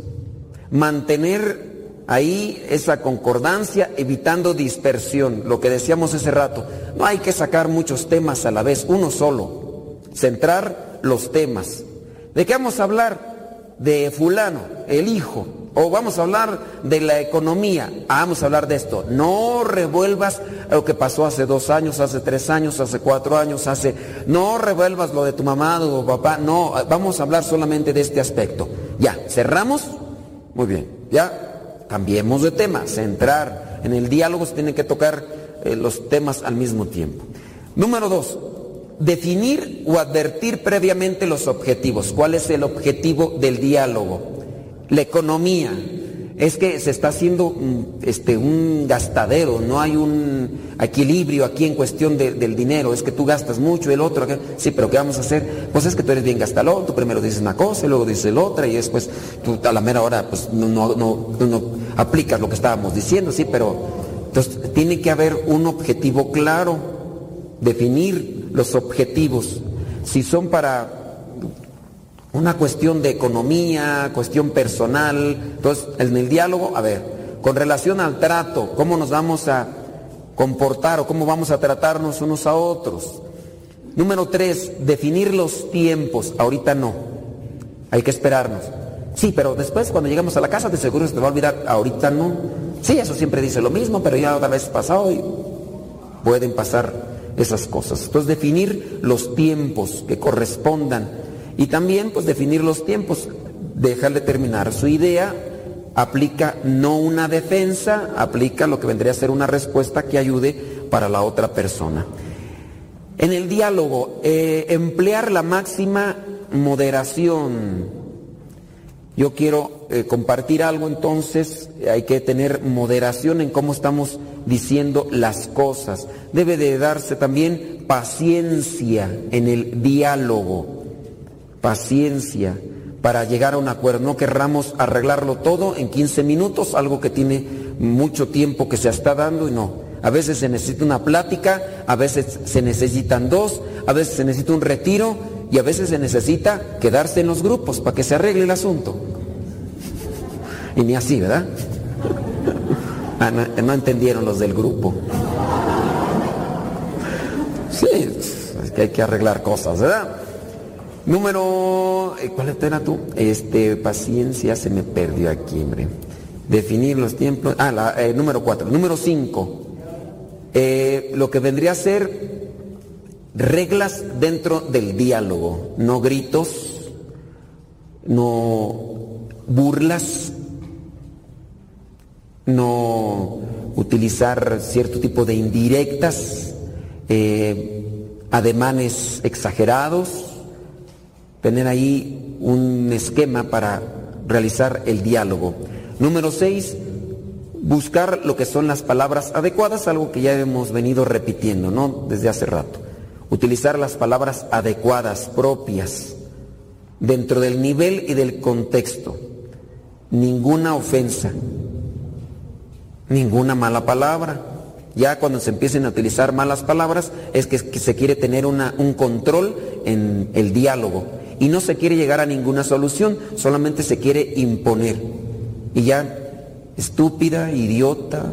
mantener ahí esa concordancia, evitando dispersión, lo que decíamos ese rato. No hay que sacar muchos temas a la vez, uno solo, centrar los temas. ¿De qué vamos a hablar? De fulano, el hijo, o vamos a hablar de la economía. Ah, vamos a hablar de esto. No revuelvas lo que pasó hace dos años, hace tres años, hace cuatro años, hace... No revuelvas lo de tu mamá o papá. No, vamos a hablar solamente de este aspecto. Ya, cerramos. Muy bien, ya cambiemos de tema, centrar. En el diálogo se tienen que tocar eh, los temas al mismo tiempo. Número dos, definir o advertir previamente los objetivos. ¿Cuál es el objetivo del diálogo? La economía, es que se está haciendo este, un gastadero, no hay un equilibrio aquí en cuestión del dinero, es que tú gastas mucho, el otro, sí, pero ¿qué vamos a hacer? Pues es que tú eres bien gastalón, tú primero dices una cosa y luego dices la otra y después tú a la mera hora pues no, no, no, no aplicas lo que estábamos diciendo, sí, pero entonces tiene que haber un objetivo claro, definir los objetivos, si son para una cuestión de economía, cuestión personal. Entonces, en el diálogo, a ver, con relación al trato, cómo nos vamos a comportar o cómo vamos a tratarnos unos a otros. Número tres, definir los tiempos. Ahorita no. Hay que esperarnos. Sí, pero después cuando llegamos a la casa de seguro se te va a olvidar. Ahorita no. Sí, eso siempre dice lo mismo, pero ya otra vez pasado y pueden pasar esas cosas. Entonces definir los tiempos que correspondan y también pues definir los tiempos, dejarle terminar su idea, aplica no una defensa, aplica lo que vendría a ser una respuesta que ayude para la otra persona. En el diálogo, eh, emplear la máxima moderación. Yo quiero eh, compartir algo, entonces hay que tener moderación en cómo estamos diciendo las cosas. Debe de darse también paciencia en el diálogo, paciencia para llegar a un acuerdo. No querramos arreglarlo todo en 15 minutos, algo que tiene mucho tiempo que se está dando y no. A veces se necesita una plática, a veces se necesitan dos, a veces se necesita un retiro y a veces se necesita quedarse en los grupos para que se arregle el asunto. Y ni así, ¿verdad? Ah, no, entendieron los del grupo. Sí, es que hay que arreglar cosas, ¿verdad? Número, eh, ¿cuál era tú? Este, paciencia se me perdió aquí, hombre. Definir los tiempos. Ah, la, eh, número cuatro. Número cinco. Eh, lo que vendría a ser reglas dentro del diálogo, no gritos, no burlas, no utilizar cierto tipo de indirectas, ademanes exagerados, tener ahí un esquema para realizar el diálogo. Número seis, buscar lo que son las palabras adecuadas, algo que ya hemos venido repitiendo, ¿no? Desde hace rato. Utilizar las palabras adecuadas, propias, dentro del nivel y del contexto. Ninguna ofensa, ninguna mala palabra. Ya cuando se empiecen a utilizar malas palabras es que, se quiere tener una, un control en el diálogo y no se quiere llegar a ninguna solución, solamente se quiere imponer. Y ya estúpida, idiota,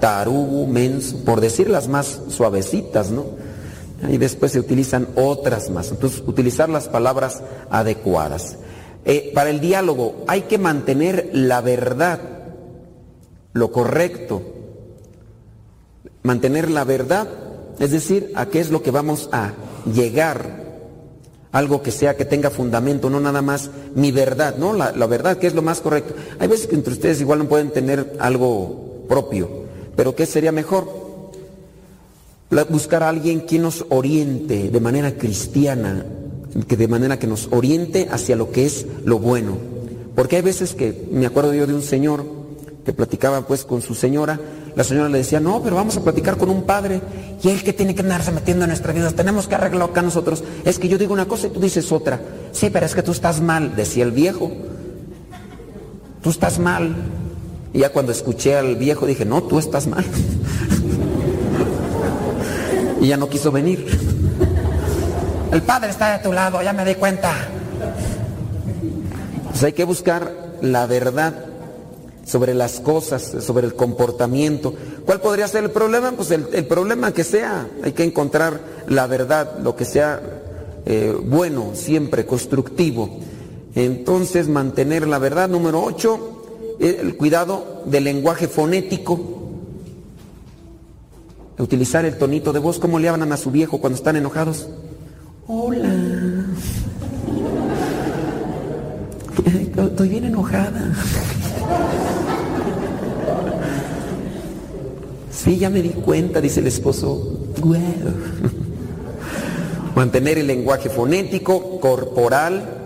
tarugo, menso, por decir las más suavecitas, ¿no? Y después se utilizan otras más. Entonces, utilizar las palabras adecuadas. Eh, para el diálogo hay que mantener la verdad, lo correcto. Mantener la verdad, es decir, a qué es lo que vamos a llegar algo que sea que tenga fundamento, no nada más mi verdad, ¿no? La, verdad, que es lo más correcto. Hay veces que entre ustedes igual no pueden tener algo propio, pero ¿qué sería mejor? buscar a alguien que nos oriente de manera cristiana, que de manera que nos oriente hacia lo que es lo bueno. Porque hay veces que, me acuerdo yo de un señor que platicaba pues con su señora, la señora le decía, no, pero vamos a platicar con un padre. Y él que tiene que andarse metiendo en nuestra vida, tenemos que arreglarlo acá nosotros. Es que yo digo una cosa y tú dices otra. Sí, pero es que tú estás mal, decía el viejo. Tú estás mal. Y ya cuando escuché al viejo dije, no, tú estás mal. *laughs* y ya no quiso venir. El padre está de tu lado, ya me di cuenta. Pues hay que buscar la verdad sobre las cosas, sobre el comportamiento. ¿Cuál podría ser el problema? Pues el, problema que sea, hay que encontrar la verdad, lo que sea eh, bueno, siempre constructivo. Entonces, mantener la verdad. Número 8, el cuidado del lenguaje fonético. Utilizar el tonito de voz, ¿cómo le hablan a su viejo cuando están enojados? Hola. *laughs* Estoy bien enojada. Sí, ya me di cuenta, dice el esposo. Mantener el lenguaje fonético, corporal.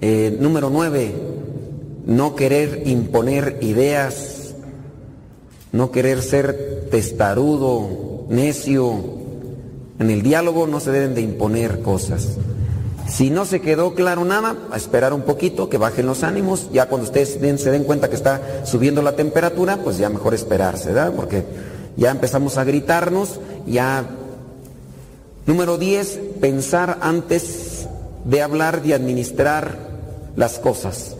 Eh, número nueve, no querer imponer ideas, no querer ser testarudo, necio. En el diálogo no se deben de imponer cosas. Si no se quedó claro nada, a esperar un poquito, que bajen los ánimos. Ya cuando ustedes se den cuenta que está subiendo la temperatura, pues ya mejor esperarse, ¿verdad? Porque ya empezamos a gritarnos, ya... Número 10, pensar antes de hablar, de administrar las cosas.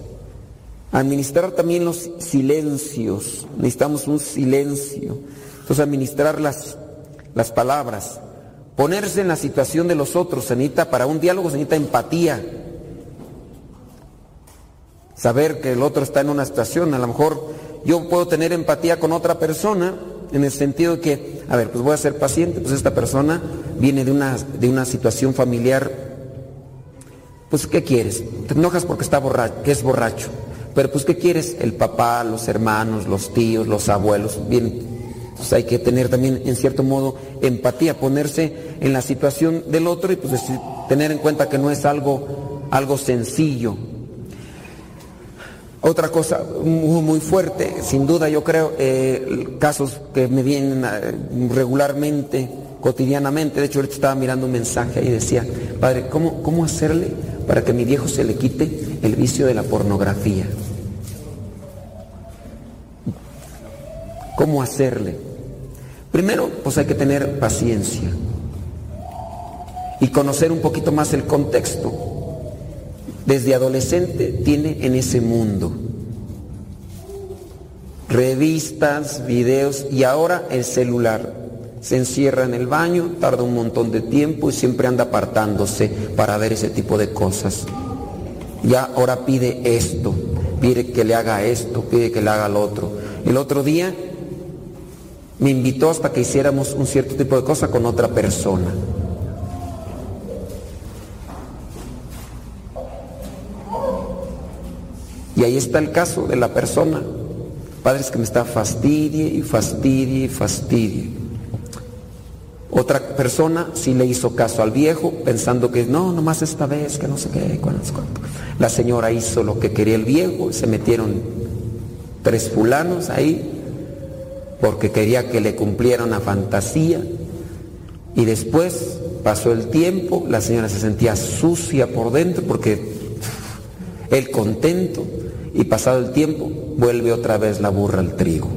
Administrar también los silencios. Necesitamos un silencio. Entonces, administrar las, las palabras. Ponerse en la situación de los otros, se necesita, para un diálogo se necesita empatía. Saber que el otro está en una situación, a lo mejor yo puedo tener empatía con otra persona en el sentido que, a ver, pues voy a ser paciente, pues esta persona viene de una, de una situación familiar, pues ¿qué quieres? Te enojas porque está borracho, que es borracho, pero pues ¿qué quieres? El papá, los hermanos, los tíos, los abuelos, bien, hay que tener también en cierto modo empatía, ponerse en la situación del otro y pues tener en cuenta que no es algo, algo sencillo, otra cosa muy, fuerte, sin duda yo creo, eh, casos que me vienen eh, regularmente, cotidianamente, de hecho ahorita estaba mirando un mensaje y decía, padre, ¿cómo, ¿cómo hacerle para que a mi viejo se le quite el vicio de la pornografía? ¿Cómo hacerle? Primero, pues hay que tener paciencia y conocer un poquito más el contexto desde adolescente tiene en ese mundo. Revistas, videos y ahora el celular. Se encierra en el baño, tarda un montón de tiempo y siempre anda apartándose para ver ese tipo de cosas. Ya ahora pide esto, pide que le haga esto, pide que le haga lo otro. El otro día me invitó hasta que hiciéramos un cierto tipo de cosa con otra persona. Y ahí está el caso de la persona. Padres que me está fastidie y fastidie y fastidie. Otra persona sí le hizo caso al viejo pensando que no, nomás esta vez, que no sé qué, La señora hizo lo que quería el viejo, se metieron tres fulanos ahí porque quería que le cumpliera una fantasía. Y después pasó el tiempo, la señora se sentía sucia por dentro porque él contento y pasado el tiempo vuelve otra vez la burra al trigo.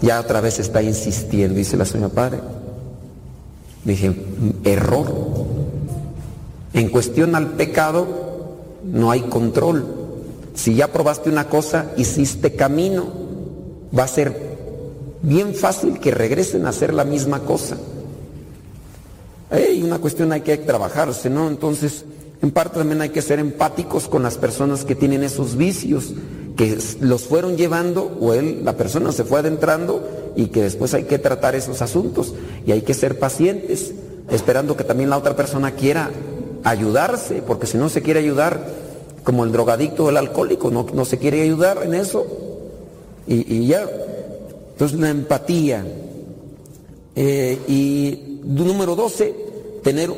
Ya otra vez está insistiendo, dice la señora padre. Dije, error. En cuestión al pecado no hay control. Si ya probaste una cosa, hiciste camino, va a ser bien fácil que regresen a hacer la misma cosa. Hay una cuestión hay que trabajarse, ¿no? Entonces, en parte también hay que ser empáticos con las personas que tienen esos vicios, que los fueron llevando o la persona se fue adentrando y que después hay que tratar esos asuntos y hay que ser pacientes, esperando que también la otra persona quiera ayudarse, porque si no se quiere ayudar, como el drogadicto o el alcohólico, no, no se quiere ayudar en eso y, ya. Entonces la empatía. Eh, y número 12, tener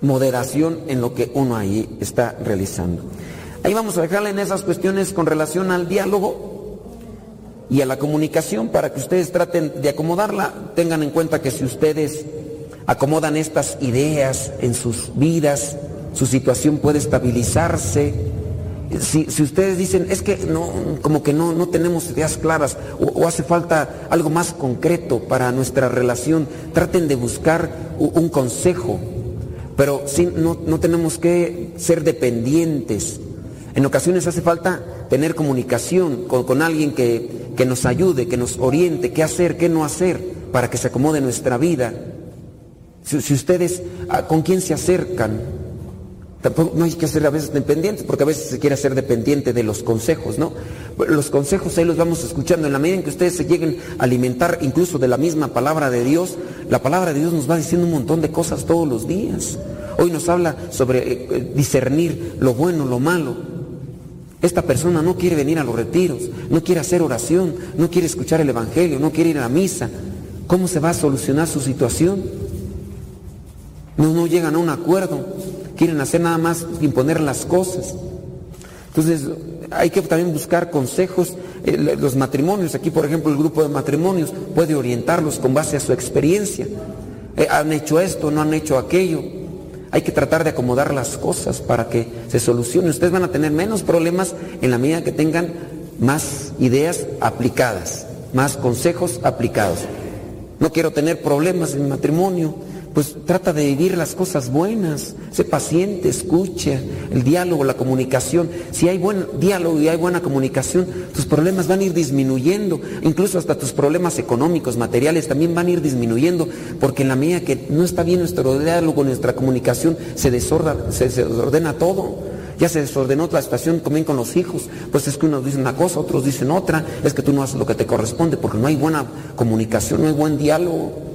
moderación en lo que uno ahí está realizando. Ahí vamos a dejarle en esas cuestiones con relación al diálogo y a la comunicación para que ustedes traten de acomodarla. Tengan en cuenta que si ustedes acomodan estas ideas en sus vidas, su situación puede estabilizarse. Si, ustedes dicen, es que no, como que no, no tenemos ideas claras o, hace falta algo más concreto para nuestra relación, traten de buscar un consejo pero no, tenemos que ser dependientes. En ocasiones hace falta tener comunicación con, alguien que, nos ayude, que nos oriente, qué hacer, qué no hacer, para que se acomode nuestra vida. Si, ustedes, ah, ¿con quién se acercan? Tampoco no hay que ser a veces dependientes, porque a veces se quiere ser dependiente de los consejos, ¿no? Los consejos ahí los vamos escuchando. En la medida en que ustedes se lleguen a alimentar incluso de la misma palabra de Dios, la palabra de Dios nos va diciendo un montón de cosas todos los días. Hoy nos habla sobre eh, eh, discernir lo bueno, lo malo. Esta persona no quiere venir a los retiros, no quiere hacer oración, no quiere escuchar el Evangelio, no quiere ir a la misa. ¿Cómo se va a solucionar su situación? No, no llegan a un acuerdo, quieren hacer nada más imponer las cosas. Entonces hay que también buscar consejos. Eh, los matrimonios, aquí por ejemplo el grupo de matrimonios puede orientarlos con base a su experiencia. han hecho esto, no han hecho aquello. Hay que tratar de acomodar las cosas para que se solucione. Ustedes van a tener menos problemas en la medida que tengan más ideas aplicadas, más consejos aplicados. No quiero tener problemas en mi matrimonio, pues trata de vivir las cosas buenas, sé paciente, escucha, el diálogo, la comunicación. Si hay buen diálogo y hay buena comunicación, tus problemas van a ir disminuyendo, incluso hasta tus problemas económicos, materiales también van a ir disminuyendo, porque en la medida que no está bien nuestro diálogo, nuestra comunicación, se desordena, se desordena todo. ya se desordenó la situación también con los hijos. Pues es que unos dicen una cosa, otros dicen otra. Es que tú no haces lo que te corresponde porque no hay buena comunicación, no hay buen diálogo.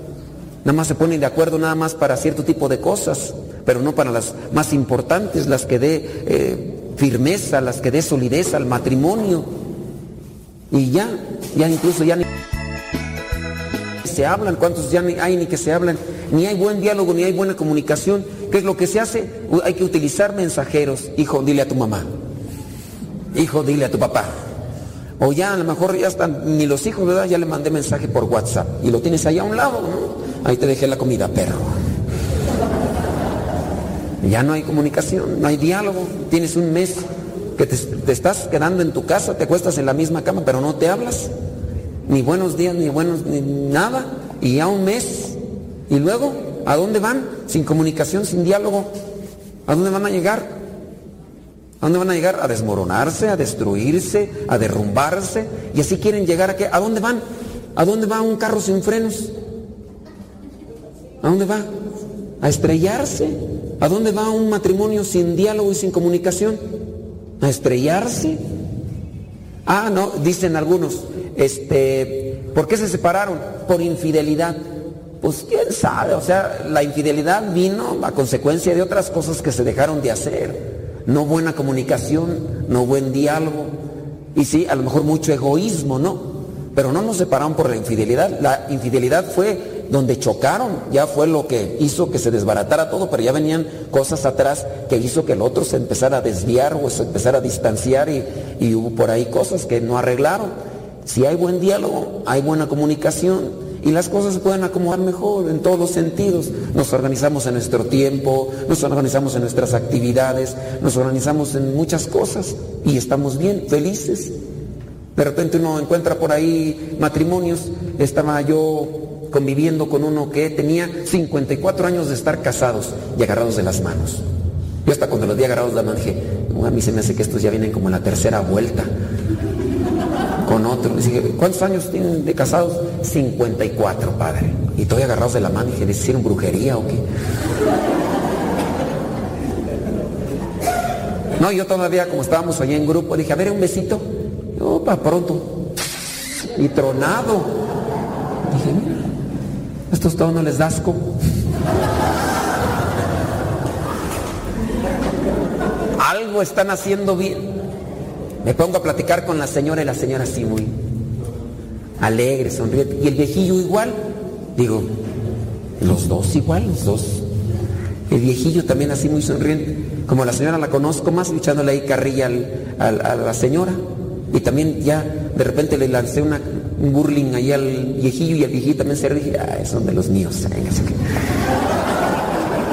Nada más se ponen de acuerdo nada más para cierto tipo de cosas, pero no para las más importantes, las que dé eh, firmeza, las que dé solidez al matrimonio. Y ya, ya incluso ya ni se hablan, cuántos ya hay ni que se hablan, ni hay buen diálogo, ni hay buena comunicación. ¿Qué es lo que se hace? Hay que utilizar mensajeros. Hijo, dile a tu mamá. Hijo, dile a tu papá. O ya a lo mejor ya están, ni los hijos, ¿verdad? Ya le mandé mensaje por WhatsApp y lo tienes ahí a un lado, Ahí te dejé la comida, perro. Ya no hay comunicación, no hay diálogo. Tienes un mes que te, te, estás quedando en tu casa, te acuestas en la misma cama, pero no te hablas. Ni buenos días, ni buenos, ni nada. Y ya un mes. Y luego, ¿a dónde van? Sin comunicación, sin diálogo. ¿A dónde van a llegar? ¿A dónde van a llegar? A desmoronarse, a destruirse, a derrumbarse. Y así quieren llegar a qué? ¿A dónde van? ¿A dónde va un carro sin frenos? ¿A dónde va? A estrellarse. ¿A dónde va un matrimonio sin diálogo y sin comunicación? A estrellarse. Ah, no, dicen algunos, este, ¿por qué se separaron? Por infidelidad. Pues quién sabe, o sea, la infidelidad vino a consecuencia de otras cosas que se dejaron de hacer. No buena comunicación, no buen diálogo. Y sí, a lo mejor mucho egoísmo, ¿no? Pero no nos separaron por la infidelidad. La infidelidad fue donde chocaron, ya fue lo que hizo que se desbaratara todo, pero ya venían cosas atrás que hizo que el otro se empezara a desviar o se empezara a distanciar y, y hubo por ahí cosas que no arreglaron. Si hay buen diálogo, hay buena comunicación, y las cosas se pueden acomodar mejor en todos sentidos. Nos organizamos en nuestro tiempo, nos organizamos en nuestras actividades, nos organizamos en muchas cosas y estamos bien, felices. De repente uno encuentra por ahí matrimonios. Estaba yo conviviendo con uno que tenía 54 años de estar casados y agarrados de las manos. Yo hasta cuando los di agarrados la mano dije, a mí se me hace que estos ya vienen como la tercera vuelta otro. ¿cuántos años tienen de casados? 54, padre. Y estoy agarrados de la mano y dije, ¿les hicieron brujería o qué? No, yo todavía, como estábamos allá en grupo, dije, a ver, un besito. No, para pronto. Y tronado. Dije, mira, estos todos no les da asco. Algo están haciendo bien. Me pongo a platicar con la señora y la señora así muy alegre, sonriente. Y el viejillo igual. Digo, los dos igual, los dos. El viejillo también así muy sonriente. Como la señora la conozco más, echándole ahí carrilla al, a la señora. Y también ya de repente le lancé una, un burling ahí al viejillo y el viejillo también se dije, ah, son de los míos.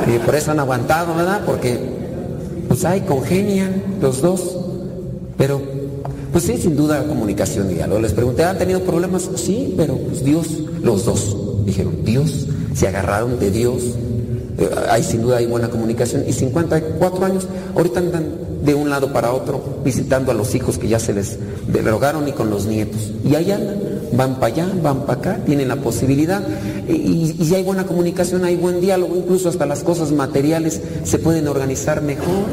Y por eso han aguantado, ¿verdad? Porque pues hay congenian los dos. Pero, pues sí, sin duda comunicación y diálogo. Les pregunté, ¿han tenido problemas? Sí, pero pues Dios, los dos, dijeron, Dios, se agarraron de Dios. Eh, hay sin duda hay buena comunicación. Y 54 años, ahorita andan de un lado para otro visitando a los hijos que ya se les derogaron y con los nietos. Y ahí andan, van para allá, van para acá, tienen la posibilidad. Y, y si hay buena comunicación, hay buen diálogo, incluso hasta las cosas materiales se pueden organizar mejor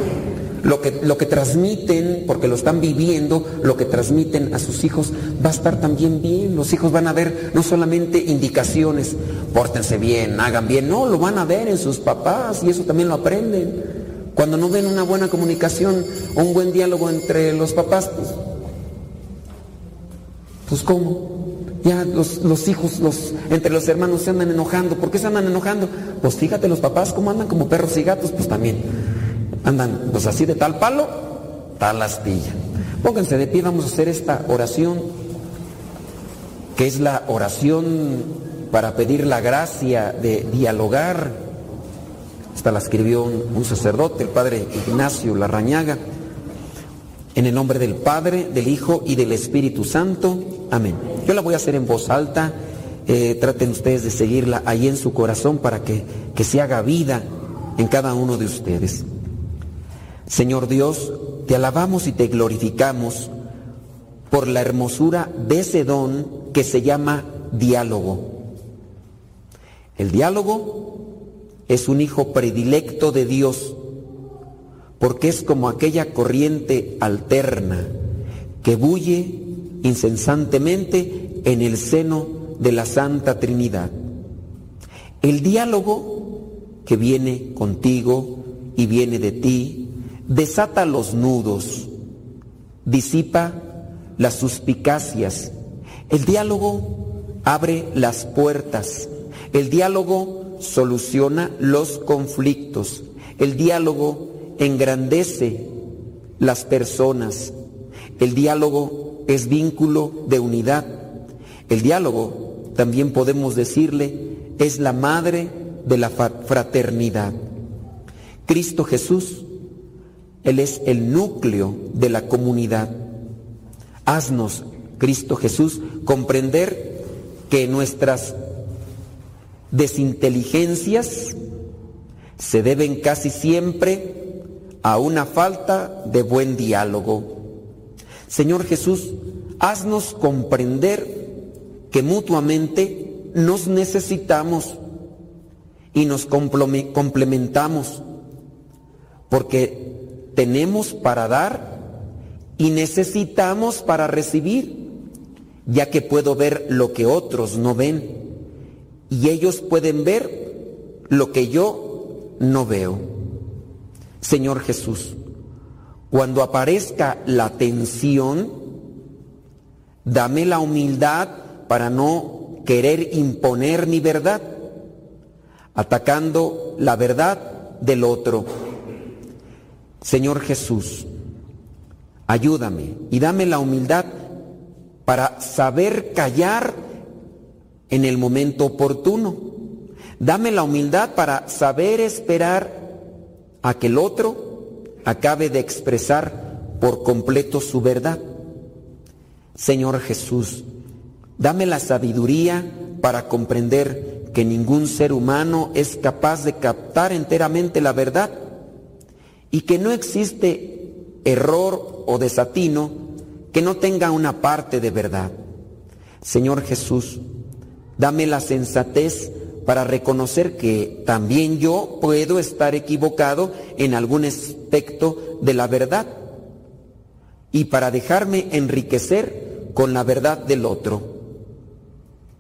lo que, lo que transmiten, porque lo están viviendo, lo que transmiten a sus hijos va a estar también bien. Los hijos van a ver no solamente indicaciones, pórtense bien, hagan bien, no, lo van a ver en sus papás y eso también lo aprenden. Cuando no ven una buena comunicación o un buen diálogo entre los papás, pues, pues ¿cómo? Ya los, los, hijos, los, entre los hermanos se andan enojando. ¿Por qué se andan enojando? Pues fíjate, los papás, ¿cómo andan como perros y gatos? Pues también andan pues así de tal palo, tal astilla. Pónganse de pie, vamos a hacer esta oración, que es la oración para pedir la gracia de dialogar. Esta la escribió un, sacerdote, el padre Ignacio Larrañaga. En el nombre del Padre, del Hijo y del Espíritu Santo. Amén. Yo la voy a hacer en voz alta. Eh, traten ustedes de seguirla ahí en su corazón para que, que se haga vida en cada uno de ustedes. Señor Dios, te alabamos y te glorificamos por la hermosura de ese don que se llama diálogo. El diálogo es un hijo predilecto de Dios, porque es como aquella corriente alterna que bulle incesantemente en el seno de la Santa Trinidad. El diálogo que viene contigo y viene de ti desata los nudos, disipa las suspicacias. El diálogo abre las puertas. El diálogo soluciona los conflictos. El diálogo engrandece las personas. El diálogo es vínculo de unidad. El diálogo, también podemos decirle, es la madre de la fraternidad. Cristo Jesús, Él es el núcleo de la comunidad. Haznos, Cristo Jesús, comprender que nuestras desinteligencias se deben casi siempre a una falta de buen diálogo. Señor Jesús, haznos comprender que mutuamente nos necesitamos y nos complementamos, porque tenemos para dar y necesitamos para recibir, ya que puedo ver lo que otros no ven y ellos pueden ver lo que yo no veo. Señor Jesús, cuando aparezca la tensión, dame la humildad para no querer imponer mi verdad, atacando la verdad del otro. Señor Jesús, ayúdame y dame la humildad para saber callar en el momento oportuno. Dame la humildad para saber esperar a que el otro acabe de expresar por completo su verdad. Señor Jesús, dame la sabiduría para comprender que ningún ser humano es capaz de captar enteramente la verdad y que no existe error o desatino que no tenga una parte de verdad. Señor Jesús, dame la sensatez para reconocer que también yo puedo estar equivocado en algún aspecto de la verdad y para dejarme enriquecer con la verdad del otro.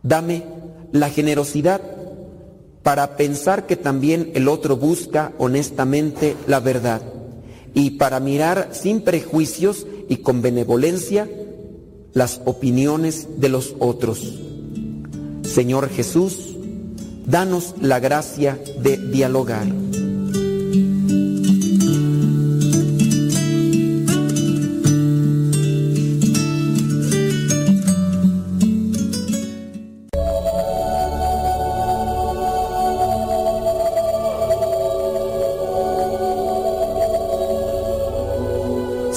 Dame la generosidad para pensar que también el otro busca honestamente la verdad y para mirar sin prejuicios y con benevolencia las opiniones de los otros. Señor Jesús, Danos la gracia de dialogar.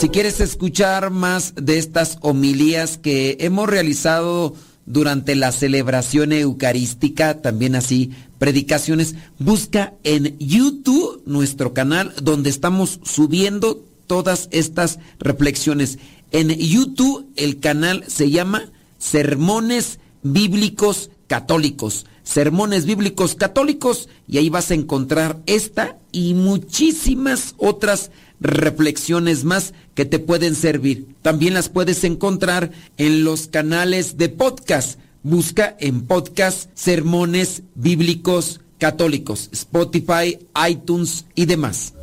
Si quieres escuchar más de estas homilías que hemos realizado durante la celebración eucarística, también así predicaciones, busca en YouTube nuestro canal donde estamos subiendo todas estas reflexiones. En YouTube el canal se llama Sermones Bíblicos Católicos. Sermones Bíblicos Católicos y ahí vas a encontrar esta y muchísimas otras reflexiones más que te pueden servir. También las puedes encontrar en los canales de podcast. Busca en podcast Sermones Bíblicos Católicos, Spotify, iTunes y demás.